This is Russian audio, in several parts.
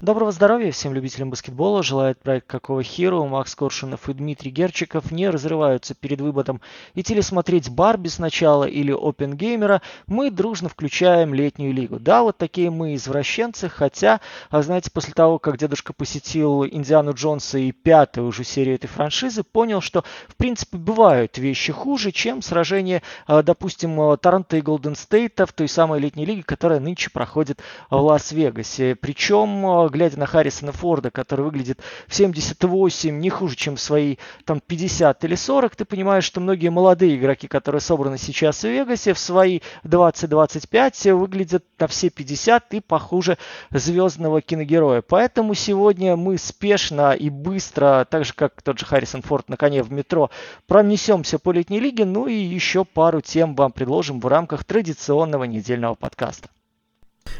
Доброго здоровья всем любителям баскетбола. Желает проект Какого Хиру. Макс Коршунов и Дмитрий Герчиков не разрываются перед выбором идти ли смотреть Барби сначала или Опенгеймера. Мы дружно включаем летнюю лигу. Да, вот такие мы извращенцы, хотя, а знаете, после того, как дедушка посетил Индиану Джонса и пятую уже серию этой франшизы, понял, что в принципе бывают вещи хуже, чем сражение, а, допустим, Торонто и Голден Стейта в той самой летней лиге, которая нынче проходит в Лас-Вегасе. Причем а, глядя на Харрисона Форда, который выглядит в 78 не хуже, чем в свои там 50 или 40, ты понимаешь, что многие молодые игроки, которые собраны сейчас в Вегасе, в свои 20-25 выглядят на все 50 и похуже звездного киногероя. Поэтому сегодня мы спешно и быстро, так же как тот же Харрисон Форд на коне в метро, пронесемся по летней лиге, ну и еще пару тем вам предложим в рамках традиционного недельного подкаста.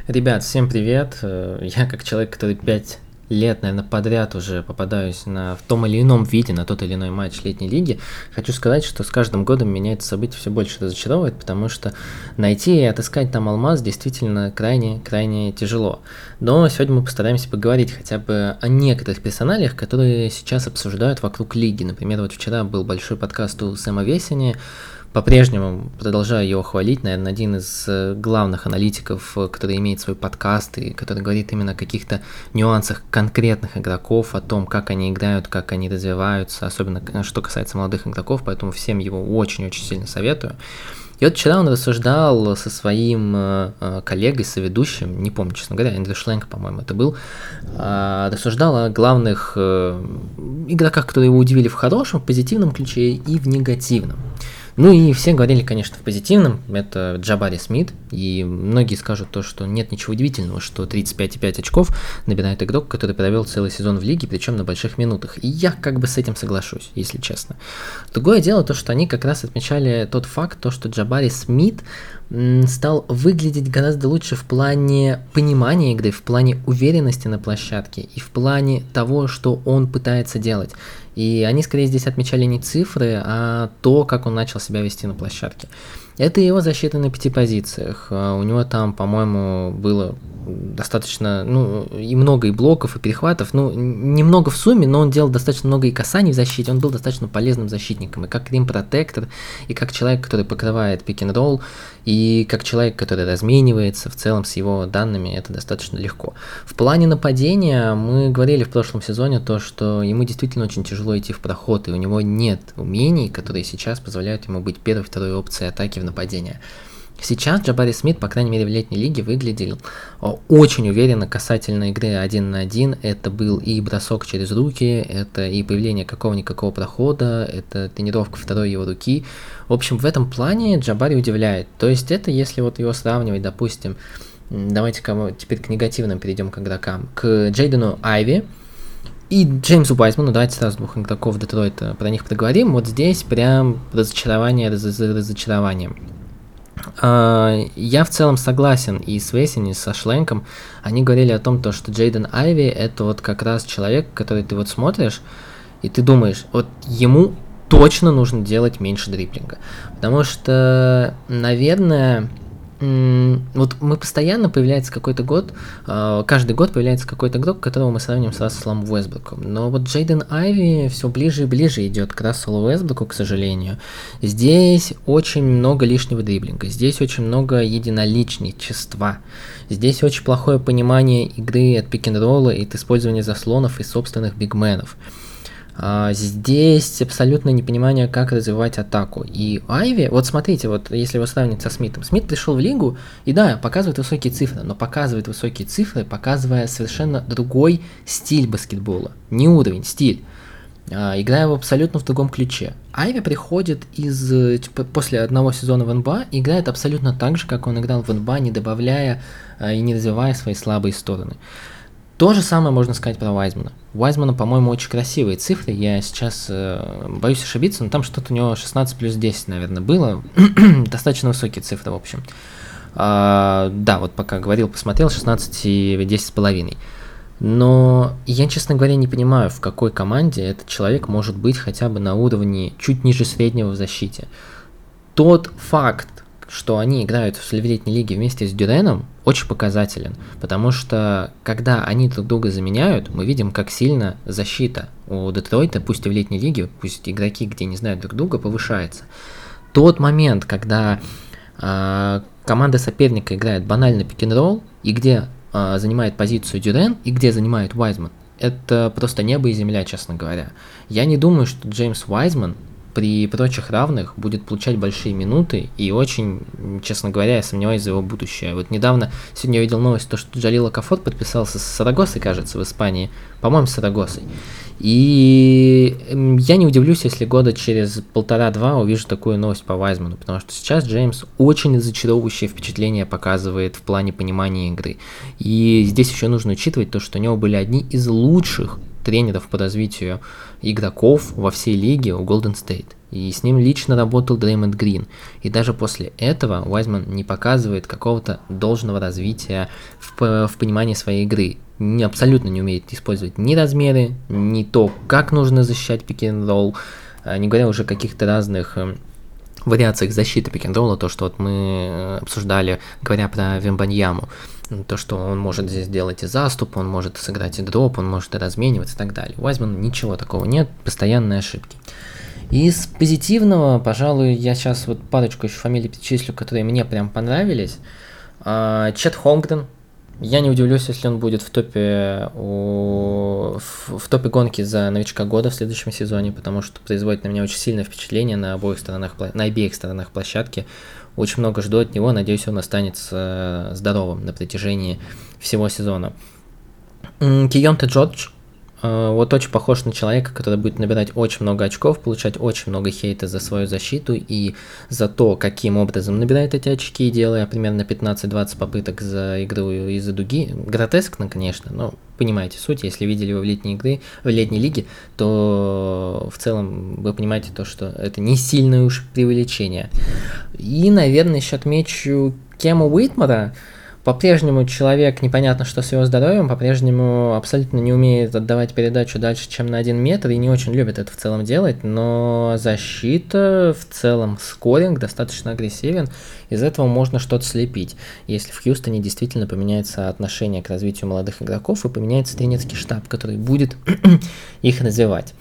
Ребят, всем привет. Э, я как человек, который 5 лет, наверное, подряд уже попадаюсь на, в том или ином виде на тот или иной матч летней лиги, хочу сказать, что с каждым годом меня это событие все больше разочаровывает, потому что найти и отыскать там алмаз действительно крайне-крайне тяжело. Но сегодня мы постараемся поговорить хотя бы о некоторых персоналиях, которые сейчас обсуждают вокруг лиги. Например, вот вчера был большой подкаст у Сэма Весени, по-прежнему продолжаю его хвалить, наверное, один из э, главных аналитиков, э, который имеет свой подкаст и который говорит именно о каких-то нюансах конкретных игроков, о том, как они играют, как они развиваются, особенно э, что касается молодых игроков, поэтому всем его очень-очень сильно советую. И вот вчера он рассуждал со своим э, коллегой, соведущим, не помню, честно говоря, Эндрю Шленк, по-моему, это был, э, рассуждал о главных э, игроках, которые его удивили в хорошем, в позитивном ключе и в негативном. Ну и все говорили, конечно, в позитивном, это Джабари Смит, и многие скажут то, что нет ничего удивительного, что 35,5 очков набирает игрок, который провел целый сезон в лиге, причем на больших минутах. И я как бы с этим соглашусь, если честно. Другое дело то, что они как раз отмечали тот факт, то, что Джабари Смит стал выглядеть гораздо лучше в плане понимания игры, в плане уверенности на площадке и в плане того, что он пытается делать. И они скорее здесь отмечали не цифры, а то, как он начал себя вести на площадке. Это его защита на пяти позициях. А у него там, по-моему, было достаточно, ну, и много и блоков, и перехватов, ну, немного в сумме, но он делал достаточно много и касаний в защите, он был достаточно полезным защитником, и как рим-протектор, и как человек, который покрывает пик-н-ролл, и как человек, который разменивается в целом с его данными, это достаточно легко. В плане нападения мы говорили в прошлом сезоне то, что ему действительно очень тяжело идти в проход, и у него нет умений, которые сейчас позволяют ему быть первой, второй опцией атаки в нападении. Сейчас Джабари Смит, по крайней мере в летней лиге, выглядел очень уверенно касательно игры один на один. Это был и бросок через руки, это и появление какого-никакого прохода, это тренировка второй его руки. В общем, в этом плане Джабари удивляет. То есть это если вот его сравнивать, допустим, давайте кого теперь к негативным перейдем к игрокам, к Джейдену Айви, и Джеймсу Уайзману, давайте сразу двух игроков Детройта, про них поговорим. Вот здесь прям разочарование раз разочарованием. А, я в целом согласен и с Весен, и со Шленком. Они говорили о том, то, что Джейден Айви это вот как раз человек, который ты вот смотришь, и ты думаешь, вот ему точно нужно делать меньше дриплинга. Потому что, наверное, вот мы постоянно появляется какой-то год, а, каждый год появляется какой-то игрок, которого мы сравним с Расселом Уэсбруком. Но вот Джейден Айви все ближе и ближе идет к Расселу Уэсбруку, к сожалению. Здесь очень много лишнего дриблинга, здесь очень много единоличничества, здесь очень плохое понимание игры от пик-н-ролла и от использования заслонов и собственных бигменов. А, здесь абсолютно непонимание, как развивать атаку. И Айви, вот смотрите, вот если его сравнить со Смитом. Смит пришел в лигу, и да, показывает высокие цифры, но показывает высокие цифры, показывая совершенно другой стиль баскетбола. Не уровень, стиль. А, играя в абсолютно в другом ключе. Айви приходит из типа, после одного сезона в НБА и играет абсолютно так же, как он играл в НБА, не добавляя а, и не развивая свои слабые стороны. То же самое можно сказать про Вайзмана. У Вайзмана, по-моему, очень красивые цифры. Я сейчас э, боюсь ошибиться, но там что-то у него 16 плюс 10, наверное, было. Достаточно высокие цифры, в общем. А, да, вот пока говорил, посмотрел, 16 и 10 с половиной. Но я, честно говоря, не понимаю, в какой команде этот человек может быть хотя бы на уровне чуть ниже среднего в защите. Тот факт, что они играют в летней лиге вместе с Дюреном, очень показателен, потому что когда они друг друга заменяют, мы видим, как сильно защита у Детройта, пусть и в летней лиге, пусть игроки, где не знают друг друга, повышается. Тот момент, когда э, команда соперника играет банально пик-н-ролл, и где э, занимает позицию Дюрен, и где занимает Уайзман, это просто небо и земля, честно говоря. Я не думаю, что Джеймс Уайзман при прочих равных будет получать большие минуты, и очень, честно говоря, я сомневаюсь за его будущее. Вот недавно, сегодня я видел новость, то, что Джалила Кафот подписался с Сарагосой, кажется, в Испании, по-моему, с Сарагосой. И я не удивлюсь, если года через полтора-два увижу такую новость по Вайзману, потому что сейчас Джеймс очень зачаровывающее впечатление показывает в плане понимания игры. И здесь еще нужно учитывать то, что у него были одни из лучших тренеров по развитию игроков во всей лиге у Golden State. И с ним лично работал Дреймонд Грин. И даже после этого Уайзман не показывает какого-то должного развития в, в понимании своей игры. Не, абсолютно не умеет использовать ни размеры, ни то, как нужно защищать пик-н-ролл, а, не говоря уже о каких-то разных эм, вариациях защиты пик-н-ролла, то, что вот мы э, обсуждали, говоря про Вембаньяму то, что он может здесь делать и заступ, он может сыграть и дроп, он может и размениваться и так далее. У Вайзмана ничего такого нет, постоянные ошибки. Из позитивного, пожалуй, я сейчас вот парочку еще фамилий перечислю, которые мне прям понравились. А, Чет Холмгрен. Я не удивлюсь, если он будет в топе, у... в, в топе гонки за новичка года в следующем сезоне, потому что производит на меня очень сильное впечатление на обоих сторонах, на обеих сторонах площадки. Очень много жду от него, надеюсь, он останется здоровым на протяжении всего сезона. Кионте Джордж, вот очень похож на человека, который будет набирать очень много очков, получать очень много хейта за свою защиту и за то, каким образом набирает эти очки, делая примерно 15-20 попыток за игру из-за дуги. Гротескно, конечно, но понимаете суть, если видели его в летней игры, в летней лиге, то в целом вы понимаете то, что это не сильное уж преувеличение. И, наверное, еще отмечу Кема Уитмара, по-прежнему человек, непонятно что с его здоровьем, по-прежнему абсолютно не умеет отдавать передачу дальше, чем на один метр, и не очень любит это в целом делать, но защита, в целом скоринг достаточно агрессивен, из этого можно что-то слепить, если в Хьюстоне действительно поменяется отношение к развитию молодых игроков и поменяется тренерский штаб, который будет их развивать.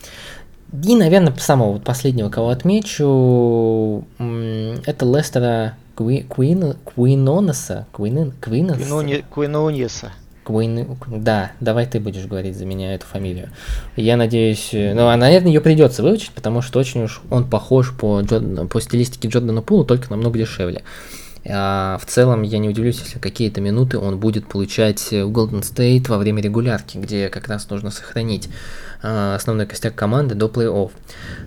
И, наверное, самого последнего, кого отмечу, это Лестера Куи, Куин, Куинонеса, Куин, Куинонеса. Куинонеса. Куин, да, давай ты будешь говорить за меня эту фамилию. Я надеюсь, э, ну, а, наверное, ее придется выучить, потому что очень уж он похож по, по стилистике Джордана Пулу, только намного дешевле. А в целом я не удивлюсь, если какие-то минуты он будет получать в Golden State во время регулярки, где как раз нужно сохранить а, основной костяк команды до плей-офф.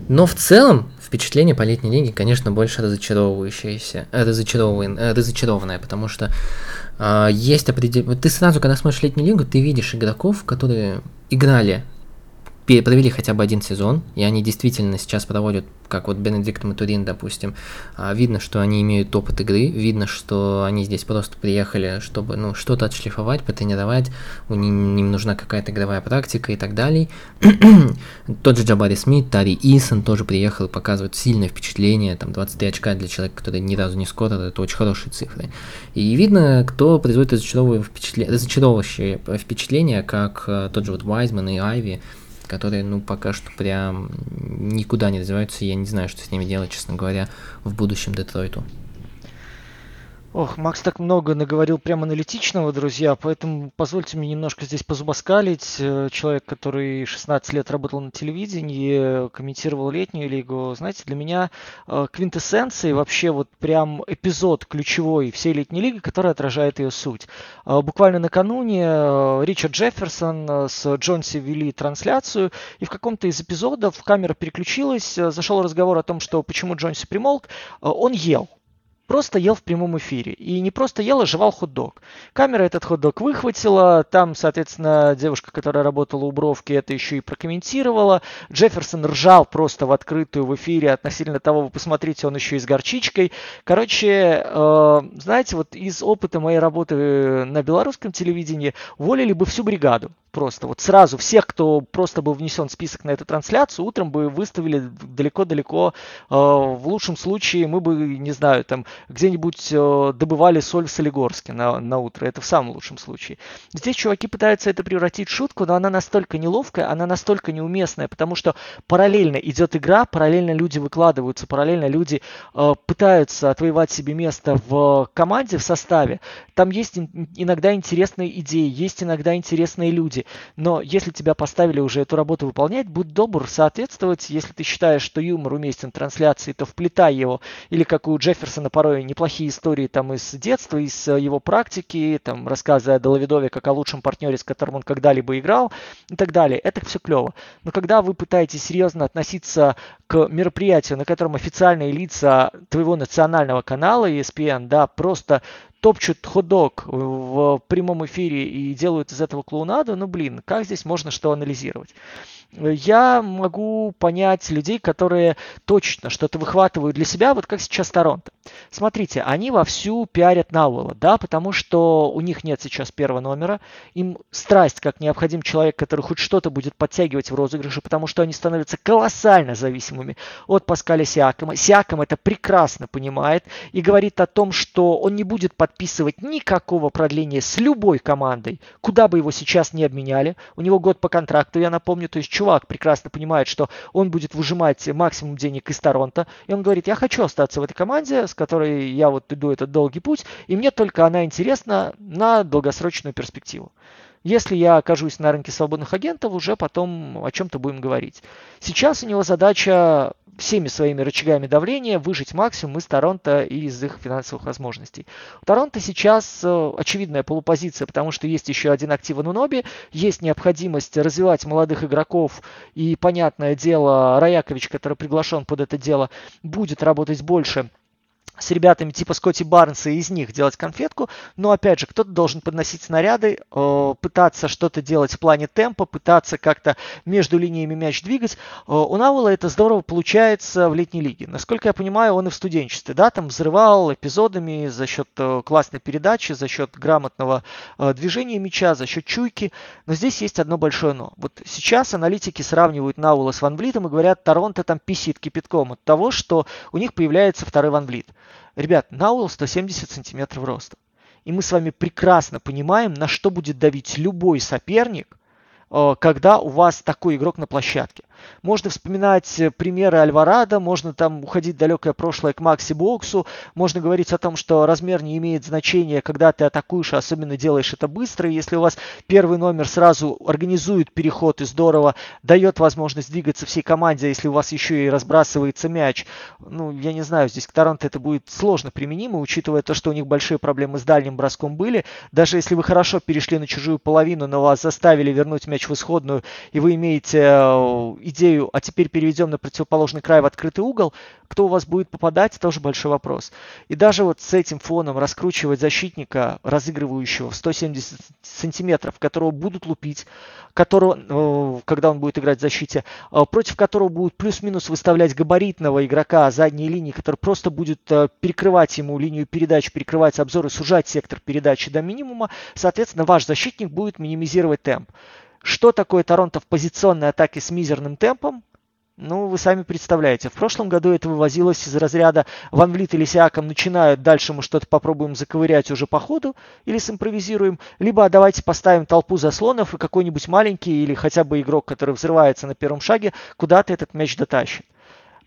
Но в целом впечатление по летней лиге, конечно, больше разочаровывающееся, э, разочарован, э, разочарованное, потому что э, есть определенные... Ты сразу, когда смотришь летнюю лигу, ты видишь игроков, которые играли провели хотя бы один сезон, и они действительно сейчас проводят, как вот Бенедикт Матурин, допустим, а, видно, что они имеют опыт игры, видно, что они здесь просто приехали, чтобы ну, что-то отшлифовать, потренировать, у них им нужна какая-то игровая практика и так далее. Тот же Джабари Смит, Тари Исон тоже приехал, показывает сильное впечатление, там 23 очка для человека, который ни разу не скорил, это очень хорошие цифры. И видно, кто производит разочаровывающее впечатление, как э, тот же вот Вайзман и Айви, которые, ну, пока что прям никуда не развиваются. Я не знаю, что с ними делать, честно говоря, в будущем Детройту. Ох, Макс так много наговорил прям аналитичного, друзья, поэтому позвольте мне немножко здесь позубоскалить. Э, человек, который 16 лет работал на телевидении, комментировал летнюю лигу. Знаете, для меня э, квинтэссенцией вообще вот прям эпизод ключевой всей летней лиги, который отражает ее суть. Э, буквально накануне Ричард Джефферсон с Джонси вели трансляцию, и в каком-то из эпизодов камера переключилась, зашел разговор о том, что почему Джонси примолк, он ел просто ел в прямом эфире. И не просто ел, а жевал хот-дог. Камера этот хот-дог выхватила. Там, соответственно, девушка, которая работала у Бровки, это еще и прокомментировала. Джефферсон ржал просто в открытую в эфире относительно того, вы посмотрите, он еще и с горчичкой. Короче, э, знаете, вот из опыта моей работы на белорусском телевидении уволили бы всю бригаду. Просто. Вот сразу всех, кто просто был внесен в список на эту трансляцию, утром бы выставили далеко-далеко. Э, в лучшем случае мы бы, не знаю, там где-нибудь э, добывали соль в Солигорске на, на утро. Это в самом лучшем случае. Здесь чуваки пытаются это превратить в шутку, но она настолько неловкая, она настолько неуместная, потому что параллельно идет игра, параллельно люди выкладываются, параллельно люди э, пытаются отвоевать себе место в команде, в составе. Там есть иногда интересные идеи, есть иногда интересные люди. Но если тебя поставили уже эту работу выполнять, будь добр соответствовать. Если ты считаешь, что юмор уместен в трансляции, то вплетай его. Или как у Джефферсона порой неплохие истории там из детства, из э, его практики, там рассказы о Деловидове как о лучшем партнере, с которым он когда-либо играл и так далее. Это все клево. Но когда вы пытаетесь серьезно относиться к мероприятию, на котором официальные лица твоего национального канала ESPN, да, просто топчут ходок в прямом эфире и делают из этого клоунаду, ну блин, как здесь можно что анализировать? Я могу понять людей, которые точно что-то выхватывают для себя, вот как сейчас Торонто. Смотрите, они вовсю пиарят Науэлла, да, потому что у них нет сейчас первого номера, им страсть как необходим человек, который хоть что-то будет подтягивать в розыгрыше, потому что они становятся колоссально зависимыми от Паскаля Сиакома. Сиаком это прекрасно понимает и говорит о том, что он не будет подписывать никакого продления с любой командой, куда бы его сейчас не обменяли. У него год по контракту, я напомню, то есть чувак прекрасно понимает, что он будет выжимать максимум денег из Торонто, и он говорит, я хочу остаться в этой команде, с которой я вот иду этот долгий путь, и мне только она интересна на долгосрочную перспективу. Если я окажусь на рынке свободных агентов, уже потом о чем-то будем говорить. Сейчас у него задача всеми своими рычагами давления выжить максимум из Торонто и из их финансовых возможностей. У Торонто сейчас э, очевидная полупозиция, потому что есть еще один актив Нуноби, есть необходимость развивать молодых игроков, и, понятное дело, Раякович, который приглашен под это дело, будет работать больше – с ребятами типа Скотти Барнса и из них делать конфетку. Но опять же, кто-то должен подносить снаряды, э, пытаться что-то делать в плане темпа, пытаться как-то между линиями мяч двигать. Э, у Науэлла это здорово получается в летней лиге. Насколько я понимаю, он и в студенчестве, да, там взрывал эпизодами за счет э, классной передачи, за счет грамотного движения мяча, за счет чуйки. Но здесь есть одно большое но. Вот сейчас аналитики сравнивают Науэлла с Ван Влитом и говорят, Торонто там писит кипятком от того, что у них появляется второй Ван Влит. Ребят, Науэлл 170 сантиметров роста. И мы с вами прекрасно понимаем, на что будет давить любой соперник, э, когда у вас такой игрок на площадке. Можно вспоминать э, примеры Альварадо, можно там уходить в далекое прошлое к Макси Боксу, можно говорить о том, что размер не имеет значения, когда ты атакуешь, а особенно делаешь это быстро. Если у вас первый номер сразу организует переход и здорово дает возможность двигаться всей команде, а если у вас еще и разбрасывается мяч, ну, я не знаю, здесь к Торонто это будет сложно применимо, учитывая то, что у них большие проблемы с дальним броском были. Даже если вы хорошо перешли на чужую половину, но вас заставили вернуть мяч в исходную, и вы имеете э, идею, а теперь переведем на противоположный край в открытый угол, кто у вас будет попадать, тоже большой вопрос. И даже вот с этим фоном раскручивать защитника, разыгрывающего в 170 сантиметров, которого будут лупить, которого, э, когда он будет играть в защите, э, против которого будут плюс-минус выставлять габаритного игрока задней линии, который просто будет э, перекрывать ему линию передач, перекрывать обзоры, сужать сектор передачи до минимума, соответственно, ваш защитник будет минимизировать темп. Что такое Торонто в позиционной атаке с мизерным темпом? Ну, вы сами представляете. В прошлом году это вывозилось из разряда Ван Влит или Сиаком начинают, дальше мы что-то попробуем заковырять уже по ходу или симпровизируем, либо давайте поставим толпу заслонов и какой-нибудь маленький или хотя бы игрок, который взрывается на первом шаге, куда-то этот мяч дотащит.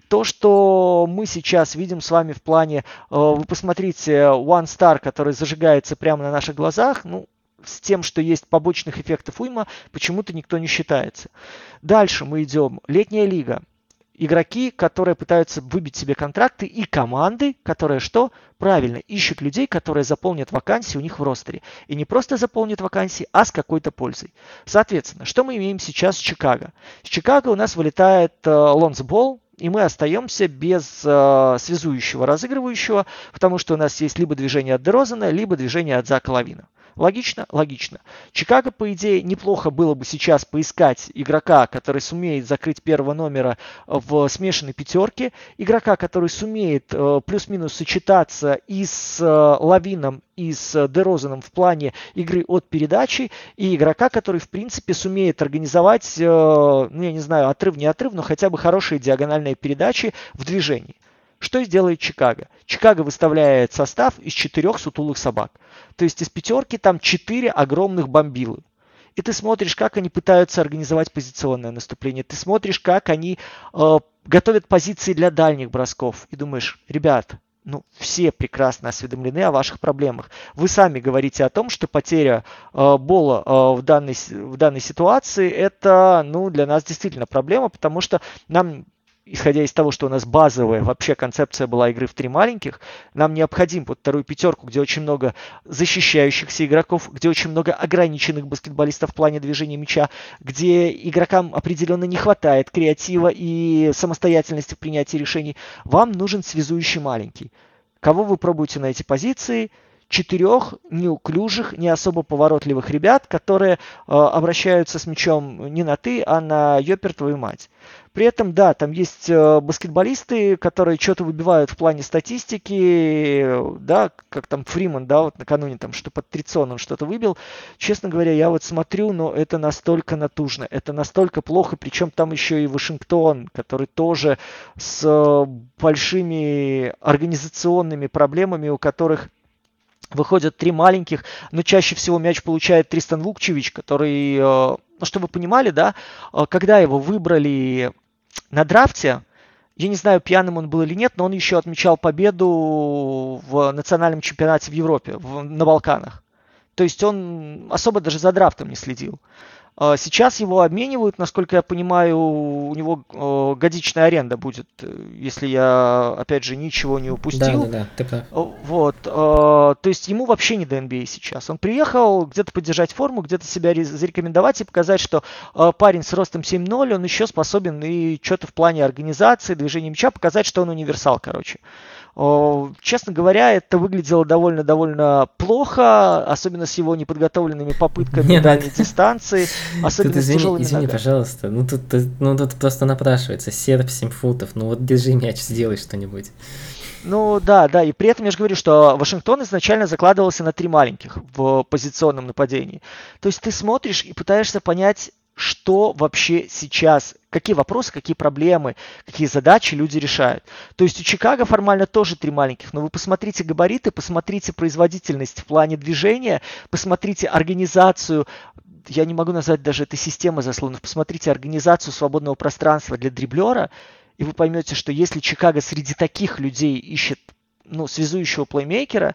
То, что мы сейчас видим с вами в плане, э, вы посмотрите, One Star, который зажигается прямо на наших глазах, ну, с тем, что есть побочных эффектов уйма, почему-то никто не считается. Дальше мы идем. Летняя лига. Игроки, которые пытаются выбить себе контракты, и команды, которые что? Правильно, ищут людей, которые заполнят вакансии у них в ростере. И не просто заполнят вакансии, а с какой-то пользой. Соответственно, что мы имеем сейчас с Чикаго? С Чикаго у нас вылетает э, и мы остаемся без э, связующего, разыгрывающего, потому что у нас есть либо движение от Дерозена, либо движение от Зака Лавина. Логично? Логично. Чикаго, по идее, неплохо было бы сейчас поискать игрока, который сумеет закрыть первого номера в смешанной пятерке, игрока, который сумеет э, плюс-минус сочетаться и с э, Лавином, и с Дерозаном в плане игры от передачи, и игрока, который, в принципе, сумеет организовать, э, ну, я не знаю, отрыв, не отрыв, но хотя бы хорошие диагональные передачи в движении. Что сделает Чикаго? Чикаго выставляет состав из четырех сутулых собак. То есть из пятерки там четыре огромных бомбилы. И ты смотришь, как они пытаются организовать позиционное наступление. Ты смотришь, как они э, готовят позиции для дальних бросков. И думаешь, ребят, ну, все прекрасно осведомлены о ваших проблемах. Вы сами говорите о том, что потеря э, Бола э, в, данной, в данной ситуации это, ну, для нас действительно проблема, потому что нам исходя из того, что у нас базовая вообще концепция была игры в три маленьких, нам необходим под вторую пятерку, где очень много защищающихся игроков, где очень много ограниченных баскетболистов в плане движения мяча, где игрокам определенно не хватает креатива и самостоятельности в принятии решений. Вам нужен связующий маленький. Кого вы пробуете на эти позиции? Четырех неуклюжих, не особо поворотливых ребят, которые э, обращаются с мячом не на ты, а на ёпер твою мать. При этом, да, там есть э, баскетболисты, которые что-то выбивают в плане статистики, да, как там Фриман, да, вот накануне там что под Триционом что-то выбил. Честно говоря, я вот смотрю, но это настолько натужно, это настолько плохо, причем там еще и Вашингтон, который тоже с э, большими организационными проблемами, у которых выходят три маленьких, но чаще всего мяч получает Тристан Вукчевич, который, э, ну, чтобы вы понимали, да, э, когда его выбрали на драфте, я не знаю, пьяным он был или нет, но он еще отмечал победу в национальном чемпионате в Европе, в, на Балканах. То есть он особо даже за драфтом не следил. Сейчас его обменивают, насколько я понимаю, у него э, годичная аренда будет, э, если я, опять же, ничего не упустил. Да, да, да, ты прав. Вот, а, то есть ему вообще не до NBA а сейчас. Он приехал где-то поддержать форму, где-то себя зарекомендовать и показать, что парень с ростом 7.0, он еще способен и что-то в плане организации, движения мяча, показать, что он универсал, короче. Честно говоря, это выглядело довольно-довольно плохо, особенно с его неподготовленными попытками Нет, дальней это... дистанции, особенно тут, извини, с тяжелыми извини, ногами. пожалуйста, ну тут, ну тут просто напрашивается, серп 7 футов, ну вот держи мяч, сделай что-нибудь. Ну да, да, и при этом я же говорю, что Вашингтон изначально закладывался на три маленьких в позиционном нападении. То есть ты смотришь и пытаешься понять, что вообще сейчас, какие вопросы, какие проблемы, какие задачи люди решают. То есть у Чикаго формально тоже три маленьких, но вы посмотрите габариты, посмотрите производительность в плане движения, посмотрите организацию, я не могу назвать даже это система заслонов, посмотрите организацию свободного пространства для дриблера, и вы поймете, что если Чикаго среди таких людей ищет ну, связующего плеймейкера,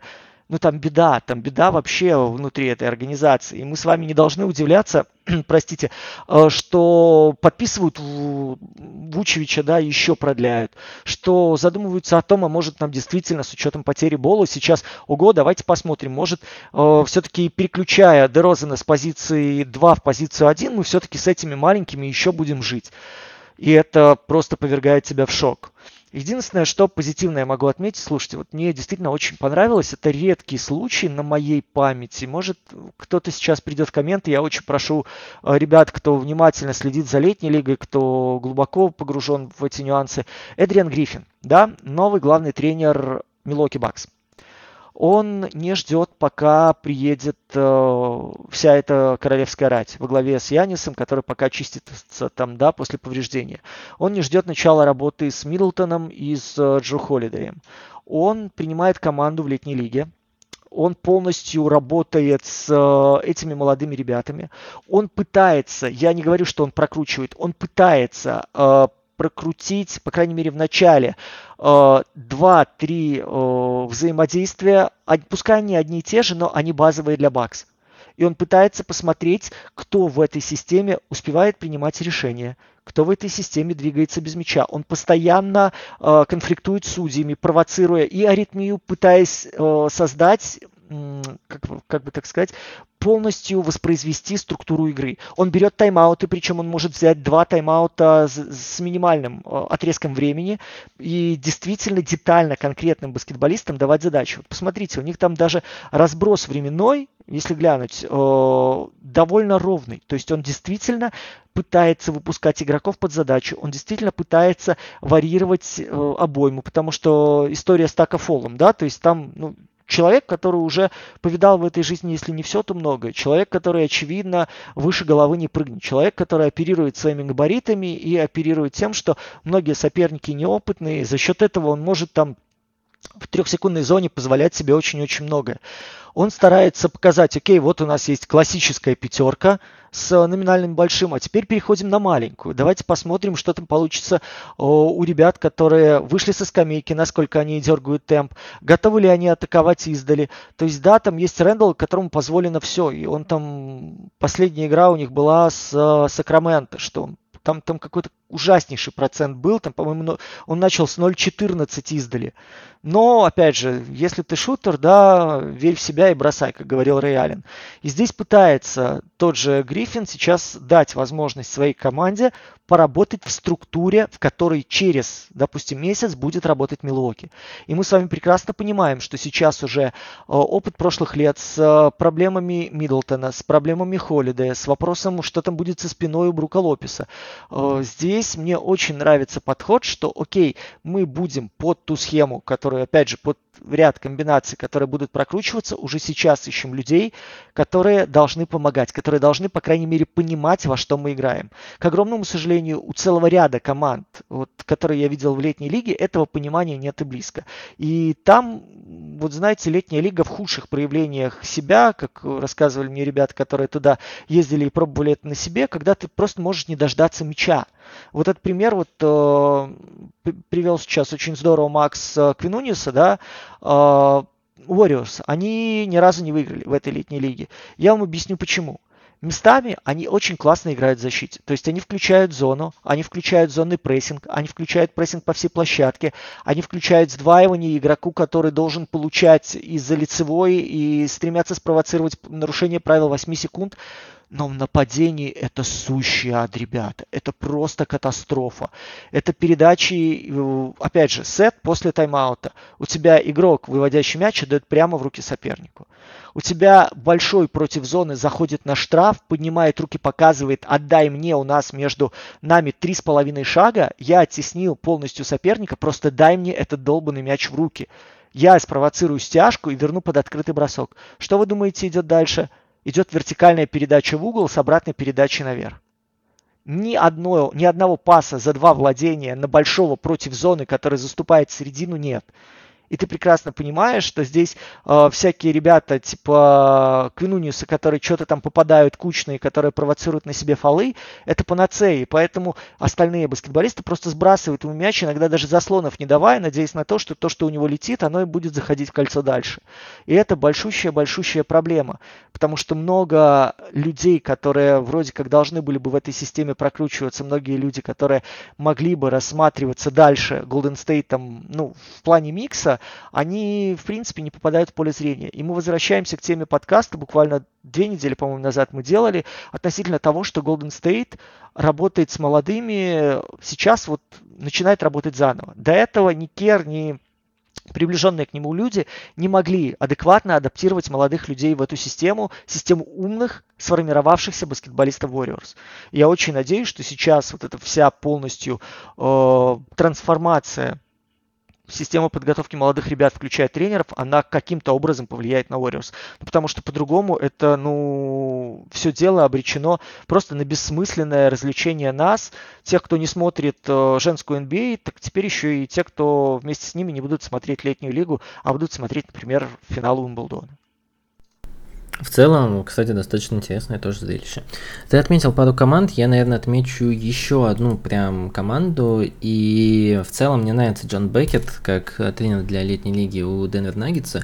ну там беда, там беда вообще внутри этой организации. И мы с вами не должны удивляться, простите, э, что подписывают Вучевича, да, еще продляют, что задумываются о том, а может нам действительно с учетом потери Бола сейчас, ого, давайте посмотрим, может э, все-таки переключая Дерозена с позиции 2 в позицию 1, мы все-таки с этими маленькими еще будем жить. И это просто повергает тебя в шок. Единственное, что позитивное я могу отметить, слушайте, вот мне действительно очень понравилось, это редкий случай на моей памяти. Может, кто-то сейчас придет в комменты, я очень прошу э, ребят, кто внимательно следит за летней лигой, кто глубоко погружен в эти нюансы. Эдриан Гриффин, да, новый главный тренер Милоки Бакс он не ждет, пока приедет э, вся эта королевская рать во главе с Янисом, который пока чистится там, да, после повреждения. Он не ждет начала работы с Миддлтоном и с э, Джо Холидеем. Он принимает команду в летней лиге, он полностью работает с э, этими молодыми ребятами. Он пытается, я не говорю, что он прокручивает, он пытается э, прокрутить, по крайней мере в начале, э, два-три э, взаимодействия, пускай они одни и те же, но они базовые для Бакс. И он пытается посмотреть, кто в этой системе успевает принимать решения, кто в этой системе двигается без мяча. Он постоянно э, конфликтует с судьями, провоцируя и аритмию, пытаясь создать как, как бы так сказать, полностью воспроизвести структуру игры. Он берет тайм-ауты, причем он может взять два тайм-аута с, минимальным э, отрезком времени и действительно детально конкретным баскетболистам давать задачу. Посмотрите, у них там даже разброс временной, если глянуть, э, довольно ровный. То есть он действительно пытается выпускать игроков под задачу, он действительно пытается варьировать э, обойму, потому что история с Така Фолом, да, то есть там ну, человек, который уже повидал в этой жизни, если не все, то многое. Человек, который, очевидно, выше головы не прыгнет. Человек, который оперирует своими габаритами и оперирует тем, что многие соперники неопытные. За счет этого он может там в трехсекундной зоне позволять себе очень-очень многое. Он старается показать, окей, вот у нас есть классическая пятерка с номинальным большим, а теперь переходим на маленькую. Давайте посмотрим, что там получится у ребят, которые вышли со скамейки, насколько они дергают темп, готовы ли они атаковать издали. То есть, да, там есть Рэндалл, которому позволено все, и он там, последняя игра у них была с Сакраменто, что там, там какой-то ужаснейший процент был, там, по-моему, он начал с 0,14 издали. Но, опять же, если ты шутер, да, верь в себя и бросай, как говорил Рэй. И здесь пытается тот же Гриффин сейчас дать возможность своей команде поработать в структуре, в которой через, допустим, месяц будет работать Милуоки. И мы с вами прекрасно понимаем, что сейчас уже э, опыт прошлых лет с э, проблемами Миддлтона, с проблемами Холлидея, с вопросом, что там будет со спиной у Брука Лопеса. Э, здесь мне очень нравится подход, что, окей, мы будем под ту схему, которую, опять же, под ряд комбинаций, которые будут прокручиваться, уже сейчас ищем людей, которые должны помогать, которые должны, по крайней мере, понимать, во что мы играем. К огромному сожалению, у целого ряда команд, вот, которые я видел в летней лиге, этого понимания нет и близко. И там, вот знаете, летняя лига в худших проявлениях себя, как рассказывали мне ребята, которые туда ездили и пробовали это на себе, когда ты просто можешь не дождаться мяча. Вот этот пример вот э, привел сейчас очень здорово Макс э, Квинуниса, да, э, Warriors, они ни разу не выиграли в этой летней лиге. Я вам объясню почему. Местами они очень классно играют в защите. То есть они включают зону, они включают зонный прессинг, они включают прессинг по всей площадке, они включают сдваивание игроку, который должен получать из-за лицевой и стремятся спровоцировать нарушение правил 8 секунд. Но в нападении это сущий ад, ребята. Это просто катастрофа. Это передачи, э, опять же, сет после тайм-аута. У тебя игрок, выводящий мяч, дает прямо в руки сопернику. У тебя большой против зоны заходит на штраф, поднимает руки, показывает, отдай мне, у нас между нами три с половиной шага, я оттеснил полностью соперника, просто дай мне этот долбанный мяч в руки. Я спровоцирую стяжку и верну под открытый бросок. Что вы думаете идет дальше? Идет вертикальная передача в угол с обратной передачей наверх. Ни, одно, ни одного паса за два владения на большого против зоны, который заступает в середину, нет и ты прекрасно понимаешь, что здесь э, всякие ребята типа Квинуниуса, которые что-то там попадают кучные, которые провоцируют на себе фолы, это панацеи, поэтому остальные баскетболисты просто сбрасывают ему мяч, иногда даже заслонов не давая, надеясь на то, что то, что у него летит, оно и будет заходить в кольцо дальше. И это большущая-большущая проблема, потому что много людей, которые вроде как должны были бы в этой системе прокручиваться, многие люди, которые могли бы рассматриваться дальше Golden State там, ну, в плане микса, они, в принципе, не попадают в поле зрения. И мы возвращаемся к теме подкаста, буквально две недели, по-моему, назад мы делали, относительно того, что Golden State работает с молодыми, сейчас вот начинает работать заново. До этого ни Кер, ни приближенные к нему люди не могли адекватно адаптировать молодых людей в эту систему, систему умных, сформировавшихся баскетболистов Warriors. Я очень надеюсь, что сейчас вот эта вся полностью э, трансформация система подготовки молодых ребят, включая тренеров, она каким-то образом повлияет на Warriors. Ну, потому что по-другому это, ну, все дело обречено просто на бессмысленное развлечение нас, тех, кто не смотрит э, женскую NBA, так теперь еще и те, кто вместе с ними не будут смотреть летнюю лигу, а будут смотреть, например, финал Уимблдона. В целом, кстати, достаточно интересное тоже зрелище. Ты отметил пару команд, я, наверное, отмечу еще одну прям команду, и в целом мне нравится Джон Беккет, как тренер для летней лиги у Денвер Наггетса.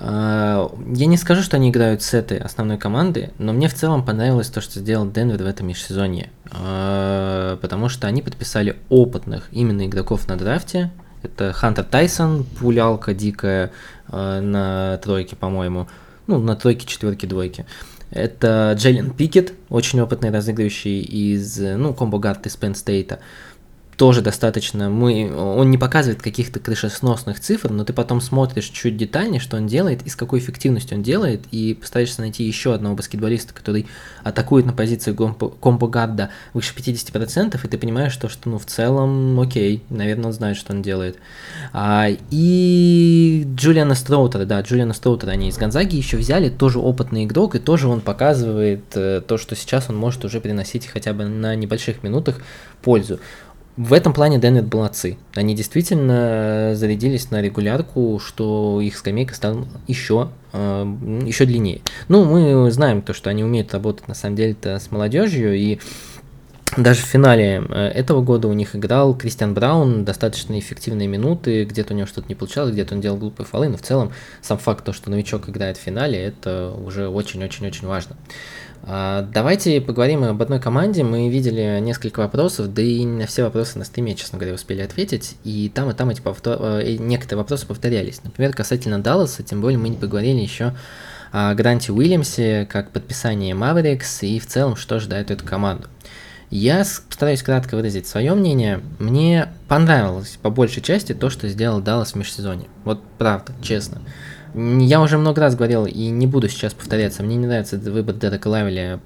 А, я не скажу, что они играют с этой основной команды, но мне в целом понравилось то, что сделал Денвер в этом межсезонье. А, потому что они подписали опытных именно игроков на драфте, Это Хантер Тайсон, пулялка дикая э, на тройке, по-моему. Ну, на тройке, четверке, двойке. Это Джейлен Пикет, очень опытный разыгрывающий из, ну, комбо-гард из Penn State тоже достаточно, мы, он не показывает каких-то крышесносных цифр, но ты потом смотришь чуть детальнее, что он делает и с какой эффективностью он делает, и постараешься найти еще одного баскетболиста, который атакует на позиции комбо-гарда выше 50%, и ты понимаешь, что, что ну, в целом, окей, наверное, он знает, что он делает. А, и Джулиана Строутера, да, Джулиана Строутера они из Гонзаги еще взяли, тоже опытный игрок, и тоже он показывает э, то, что сейчас он может уже приносить хотя бы на небольших минутах пользу. В этом плане Денвер молодцы. Они действительно зарядились на регулярку, что их скамейка стала еще, э, еще длиннее. Ну, мы знаем то, что они умеют работать на самом деле-то с молодежью, и даже в финале э, этого года у них играл Кристиан Браун достаточно эффективные минуты, где-то у него что-то не получалось, где-то он делал глупые фолы, но в целом сам факт, то, что новичок играет в финале, это уже очень-очень-очень важно. А, давайте поговорим об одной команде. Мы видели несколько вопросов, да и на все вопросы на стриме, честно говоря, успели ответить. И там и там эти повтор... Э, некоторые вопросы повторялись. Например, касательно Далласа, тем более мы не поговорили еще о Гранте Уильямсе, как подписание Mavericks и в целом, что ожидает эту команду. Я постараюсь кратко выразить свое мнение. Мне понравилось по большей части то, что сделал Даллас в межсезонье. Вот правда, честно. Я уже много раз говорил и не буду сейчас повторяться. Мне не нравится выбор Дерека Лавеля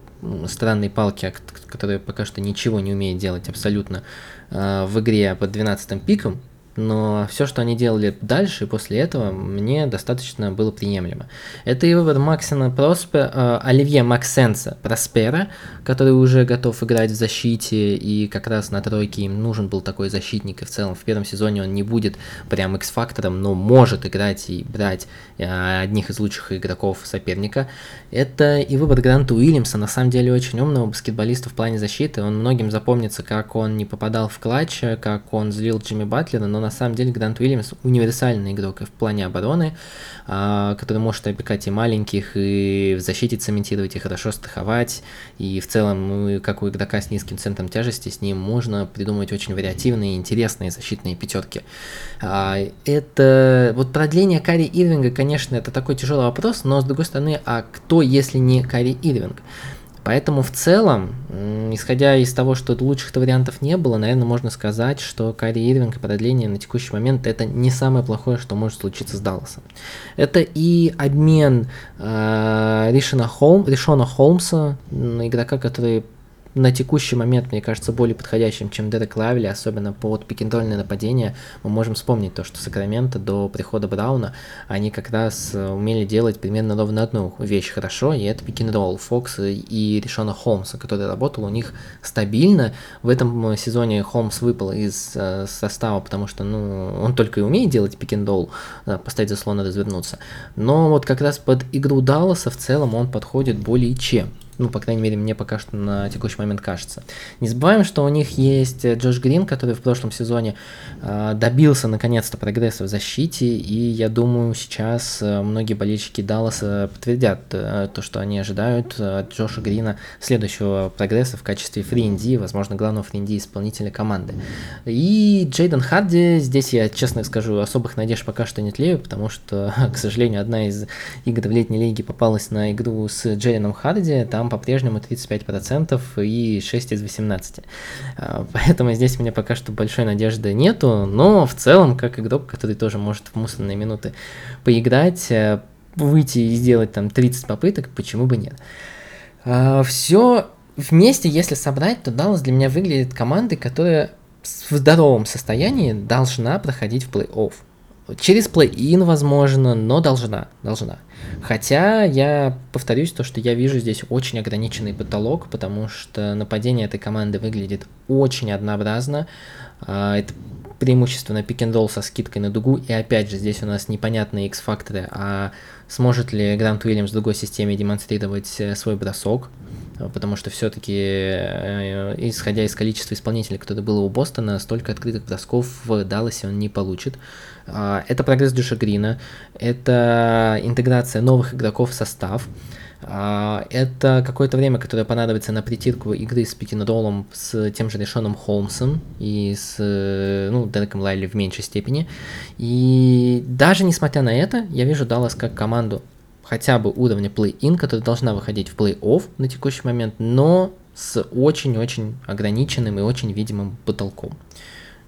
странной палки, который пока что ничего не умеет делать абсолютно э, в игре под 12 пиком но все, что они делали дальше и после этого, мне достаточно было приемлемо. Это и выбор Максина Проспер, э, Оливье Максенса Проспера, который уже готов играть в защите, и как раз на тройке им нужен был такой защитник, и в целом в первом сезоне он не будет прям X-фактором, но может играть и брать э, одних из лучших игроков соперника. Это и выбор Гранта Уильямса, на самом деле очень умного баскетболиста в плане защиты, он многим запомнится, как он не попадал в клатч, как он злил Джимми Батлера, но на самом деле Грант Уильямс универсальный игрок в плане обороны, а, который может опекать и маленьких, и в защите цементировать, и хорошо страховать, и в целом, ну, как у игрока с низким центром тяжести, с ним можно придумать очень вариативные интересные защитные пятерки. А, это вот продление Кари Ирвинга, конечно, это такой тяжелый вопрос, но с другой стороны, а кто, если не Кари Ирвинг? Поэтому в целом, исходя из того, что лучших-то вариантов не было, наверное, можно сказать, что Кари Ирвинг и продление на текущий момент это не самое плохое, что может случиться с Далласом. Это и обмен э, Ришона, Холм, Ришона Холмса, игрока, который на текущий момент, мне кажется, более подходящим, чем Дерек Лавли, особенно под пикиндрольное нападение. Мы можем вспомнить то, что Сакраменто до прихода Брауна, они как раз э, умели делать примерно ровно одну вещь хорошо, и это пикиндрол Фокса и Решона Холмса, который работал у них стабильно. В этом э, сезоне Холмс выпал из э, состава, потому что ну, он только и умеет делать пикиндрол, поставить заслон и развернуться. Но вот как раз под игру Далласа в целом он подходит более чем. Ну, по крайней мере, мне пока что на текущий момент кажется. Не забываем, что у них есть Джош Грин, который в прошлом сезоне э, добился наконец-то прогресса в защите, и я думаю, сейчас э, многие болельщики Далласа подтвердят э, то, что они ожидают от Джоша Грина следующего прогресса в качестве фринди, возможно, главного фринди исполнителя команды. И Джейден Харди, здесь я, честно скажу, особых надежд пока что не тлею, потому что, к сожалению, одна из игр в летней лиге попалась на игру с Джейденом Харди, там по-прежнему 35% и 6 из 18. А, поэтому здесь у меня пока что большой надежды нету, но в целом, как игрок, который тоже может в мусорные минуты поиграть, э, выйти и сделать там 30 попыток, почему бы нет. А, Все вместе, если собрать, то Даллас для меня выглядит командой, которая в здоровом состоянии должна проходить в плей-офф. Через плей-ин, возможно, но должна, должна. Хотя я повторюсь, то, что я вижу здесь очень ограниченный потолок, потому что нападение этой команды выглядит очень однообразно. А, это преимущественно пик-н-ролл со скидкой на дугу, и опять же, здесь у нас непонятные X-факторы, а сможет ли Грант Уильямс в другой системе демонстрировать э, свой бросок, потому что все-таки, э, исходя из количества исполнителей, которые было у Бостона, столько открытых бросков в Далласе он не получит. А, это прогресс Джоша Грина, это интеграция новых игроков в состав. А, это какое-то время, которое понадобится на притирку игры с пикинроллом с тем же решенным Холмсом и с ну, Дереком Лайли в меньшей степени. И даже несмотря на это, я вижу Даллас как команду хотя бы уровня плей-ин, которая должна выходить в плей-офф на текущий момент, но с очень-очень ограниченным и очень видимым потолком.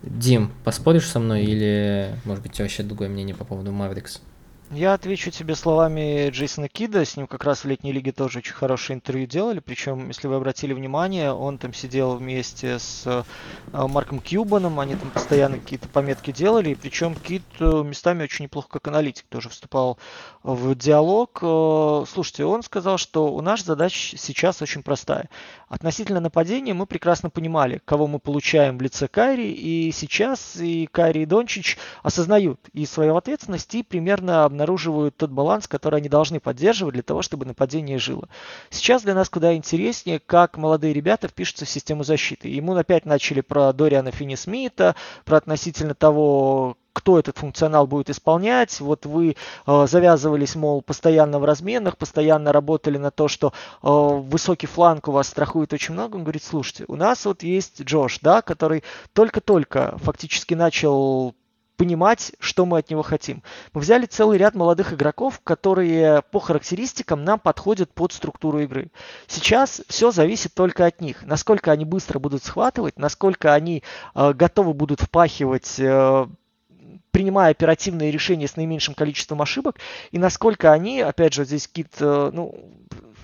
Дим, поспоришь со мной или, может быть, у тебя вообще другое мнение по поводу Mavericks? Я отвечу тебе словами Джейсона Кида, с ним как раз в летней лиге тоже очень хорошее интервью делали, причем, если вы обратили внимание, он там сидел вместе с э, Марком Кьюбаном, они там постоянно какие-то пометки делали, и причем Кид э, местами очень неплохо как аналитик тоже вступал в диалог. Э, слушайте, он сказал, что у нас задача сейчас очень простая. Относительно нападения мы прекрасно понимали, кого мы получаем в лице Кайри, и сейчас и Кайри и Дончич осознают и свою ответственность, и примерно обнаруживают тот баланс, который они должны поддерживать для того, чтобы нападение жило. Сейчас для нас куда интереснее, как молодые ребята впишутся в систему защиты. Ему опять начали про Дориана Финни-Смита, про относительно того, кто этот функционал будет исполнять. Вот вы э, завязывались, мол, постоянно в разменах, постоянно работали на то, что э, высокий фланг у вас страхует очень много. Он говорит, слушайте, у нас вот есть Джош, да, который только-только фактически начал понимать, что мы от него хотим. Мы взяли целый ряд молодых игроков, которые по характеристикам нам подходят под структуру игры. Сейчас все зависит только от них. Насколько они быстро будут схватывать, насколько они э, готовы будут впахивать э, принимая оперативные решения с наименьшим количеством ошибок, и насколько они, опять же, здесь Кит, э, ну,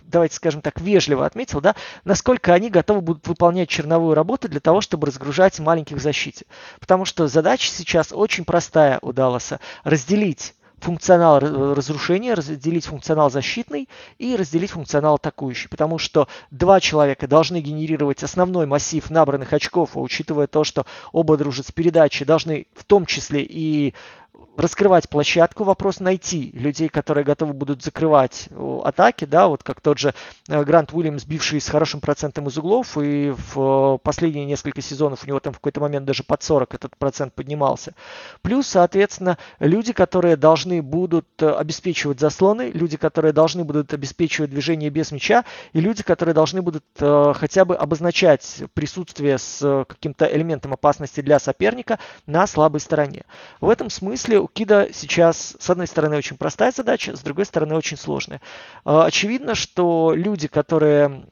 давайте скажем так, вежливо отметил, да, насколько они готовы будут выполнять черновую работу для того, чтобы разгружать маленьких в защите. Потому что задача сейчас очень простая у Далласа. Разделить функционал разрушения, разделить функционал защитный и разделить функционал атакующий. Потому что два человека должны генерировать основной массив набранных очков, а учитывая то, что оба дружат с передачей, должны в том числе и раскрывать площадку, вопрос найти людей, которые готовы будут закрывать атаки, да, вот как тот же э, Грант Уильямс, бивший с хорошим процентом из углов, и в последние несколько сезонов у него там в какой-то момент даже под 40 этот процент поднимался. Плюс, соответственно, люди, которые должны будут э, обеспечивать заслоны, люди, которые должны будут обеспечивать движение без мяча, и люди, которые должны будут э, хотя бы обозначать присутствие с каким-то элементом опасности для соперника на слабой стороне. В этом смысле у Кида сейчас, с одной стороны, очень простая задача, с другой стороны, очень сложная. А, очевидно, что люди, которые,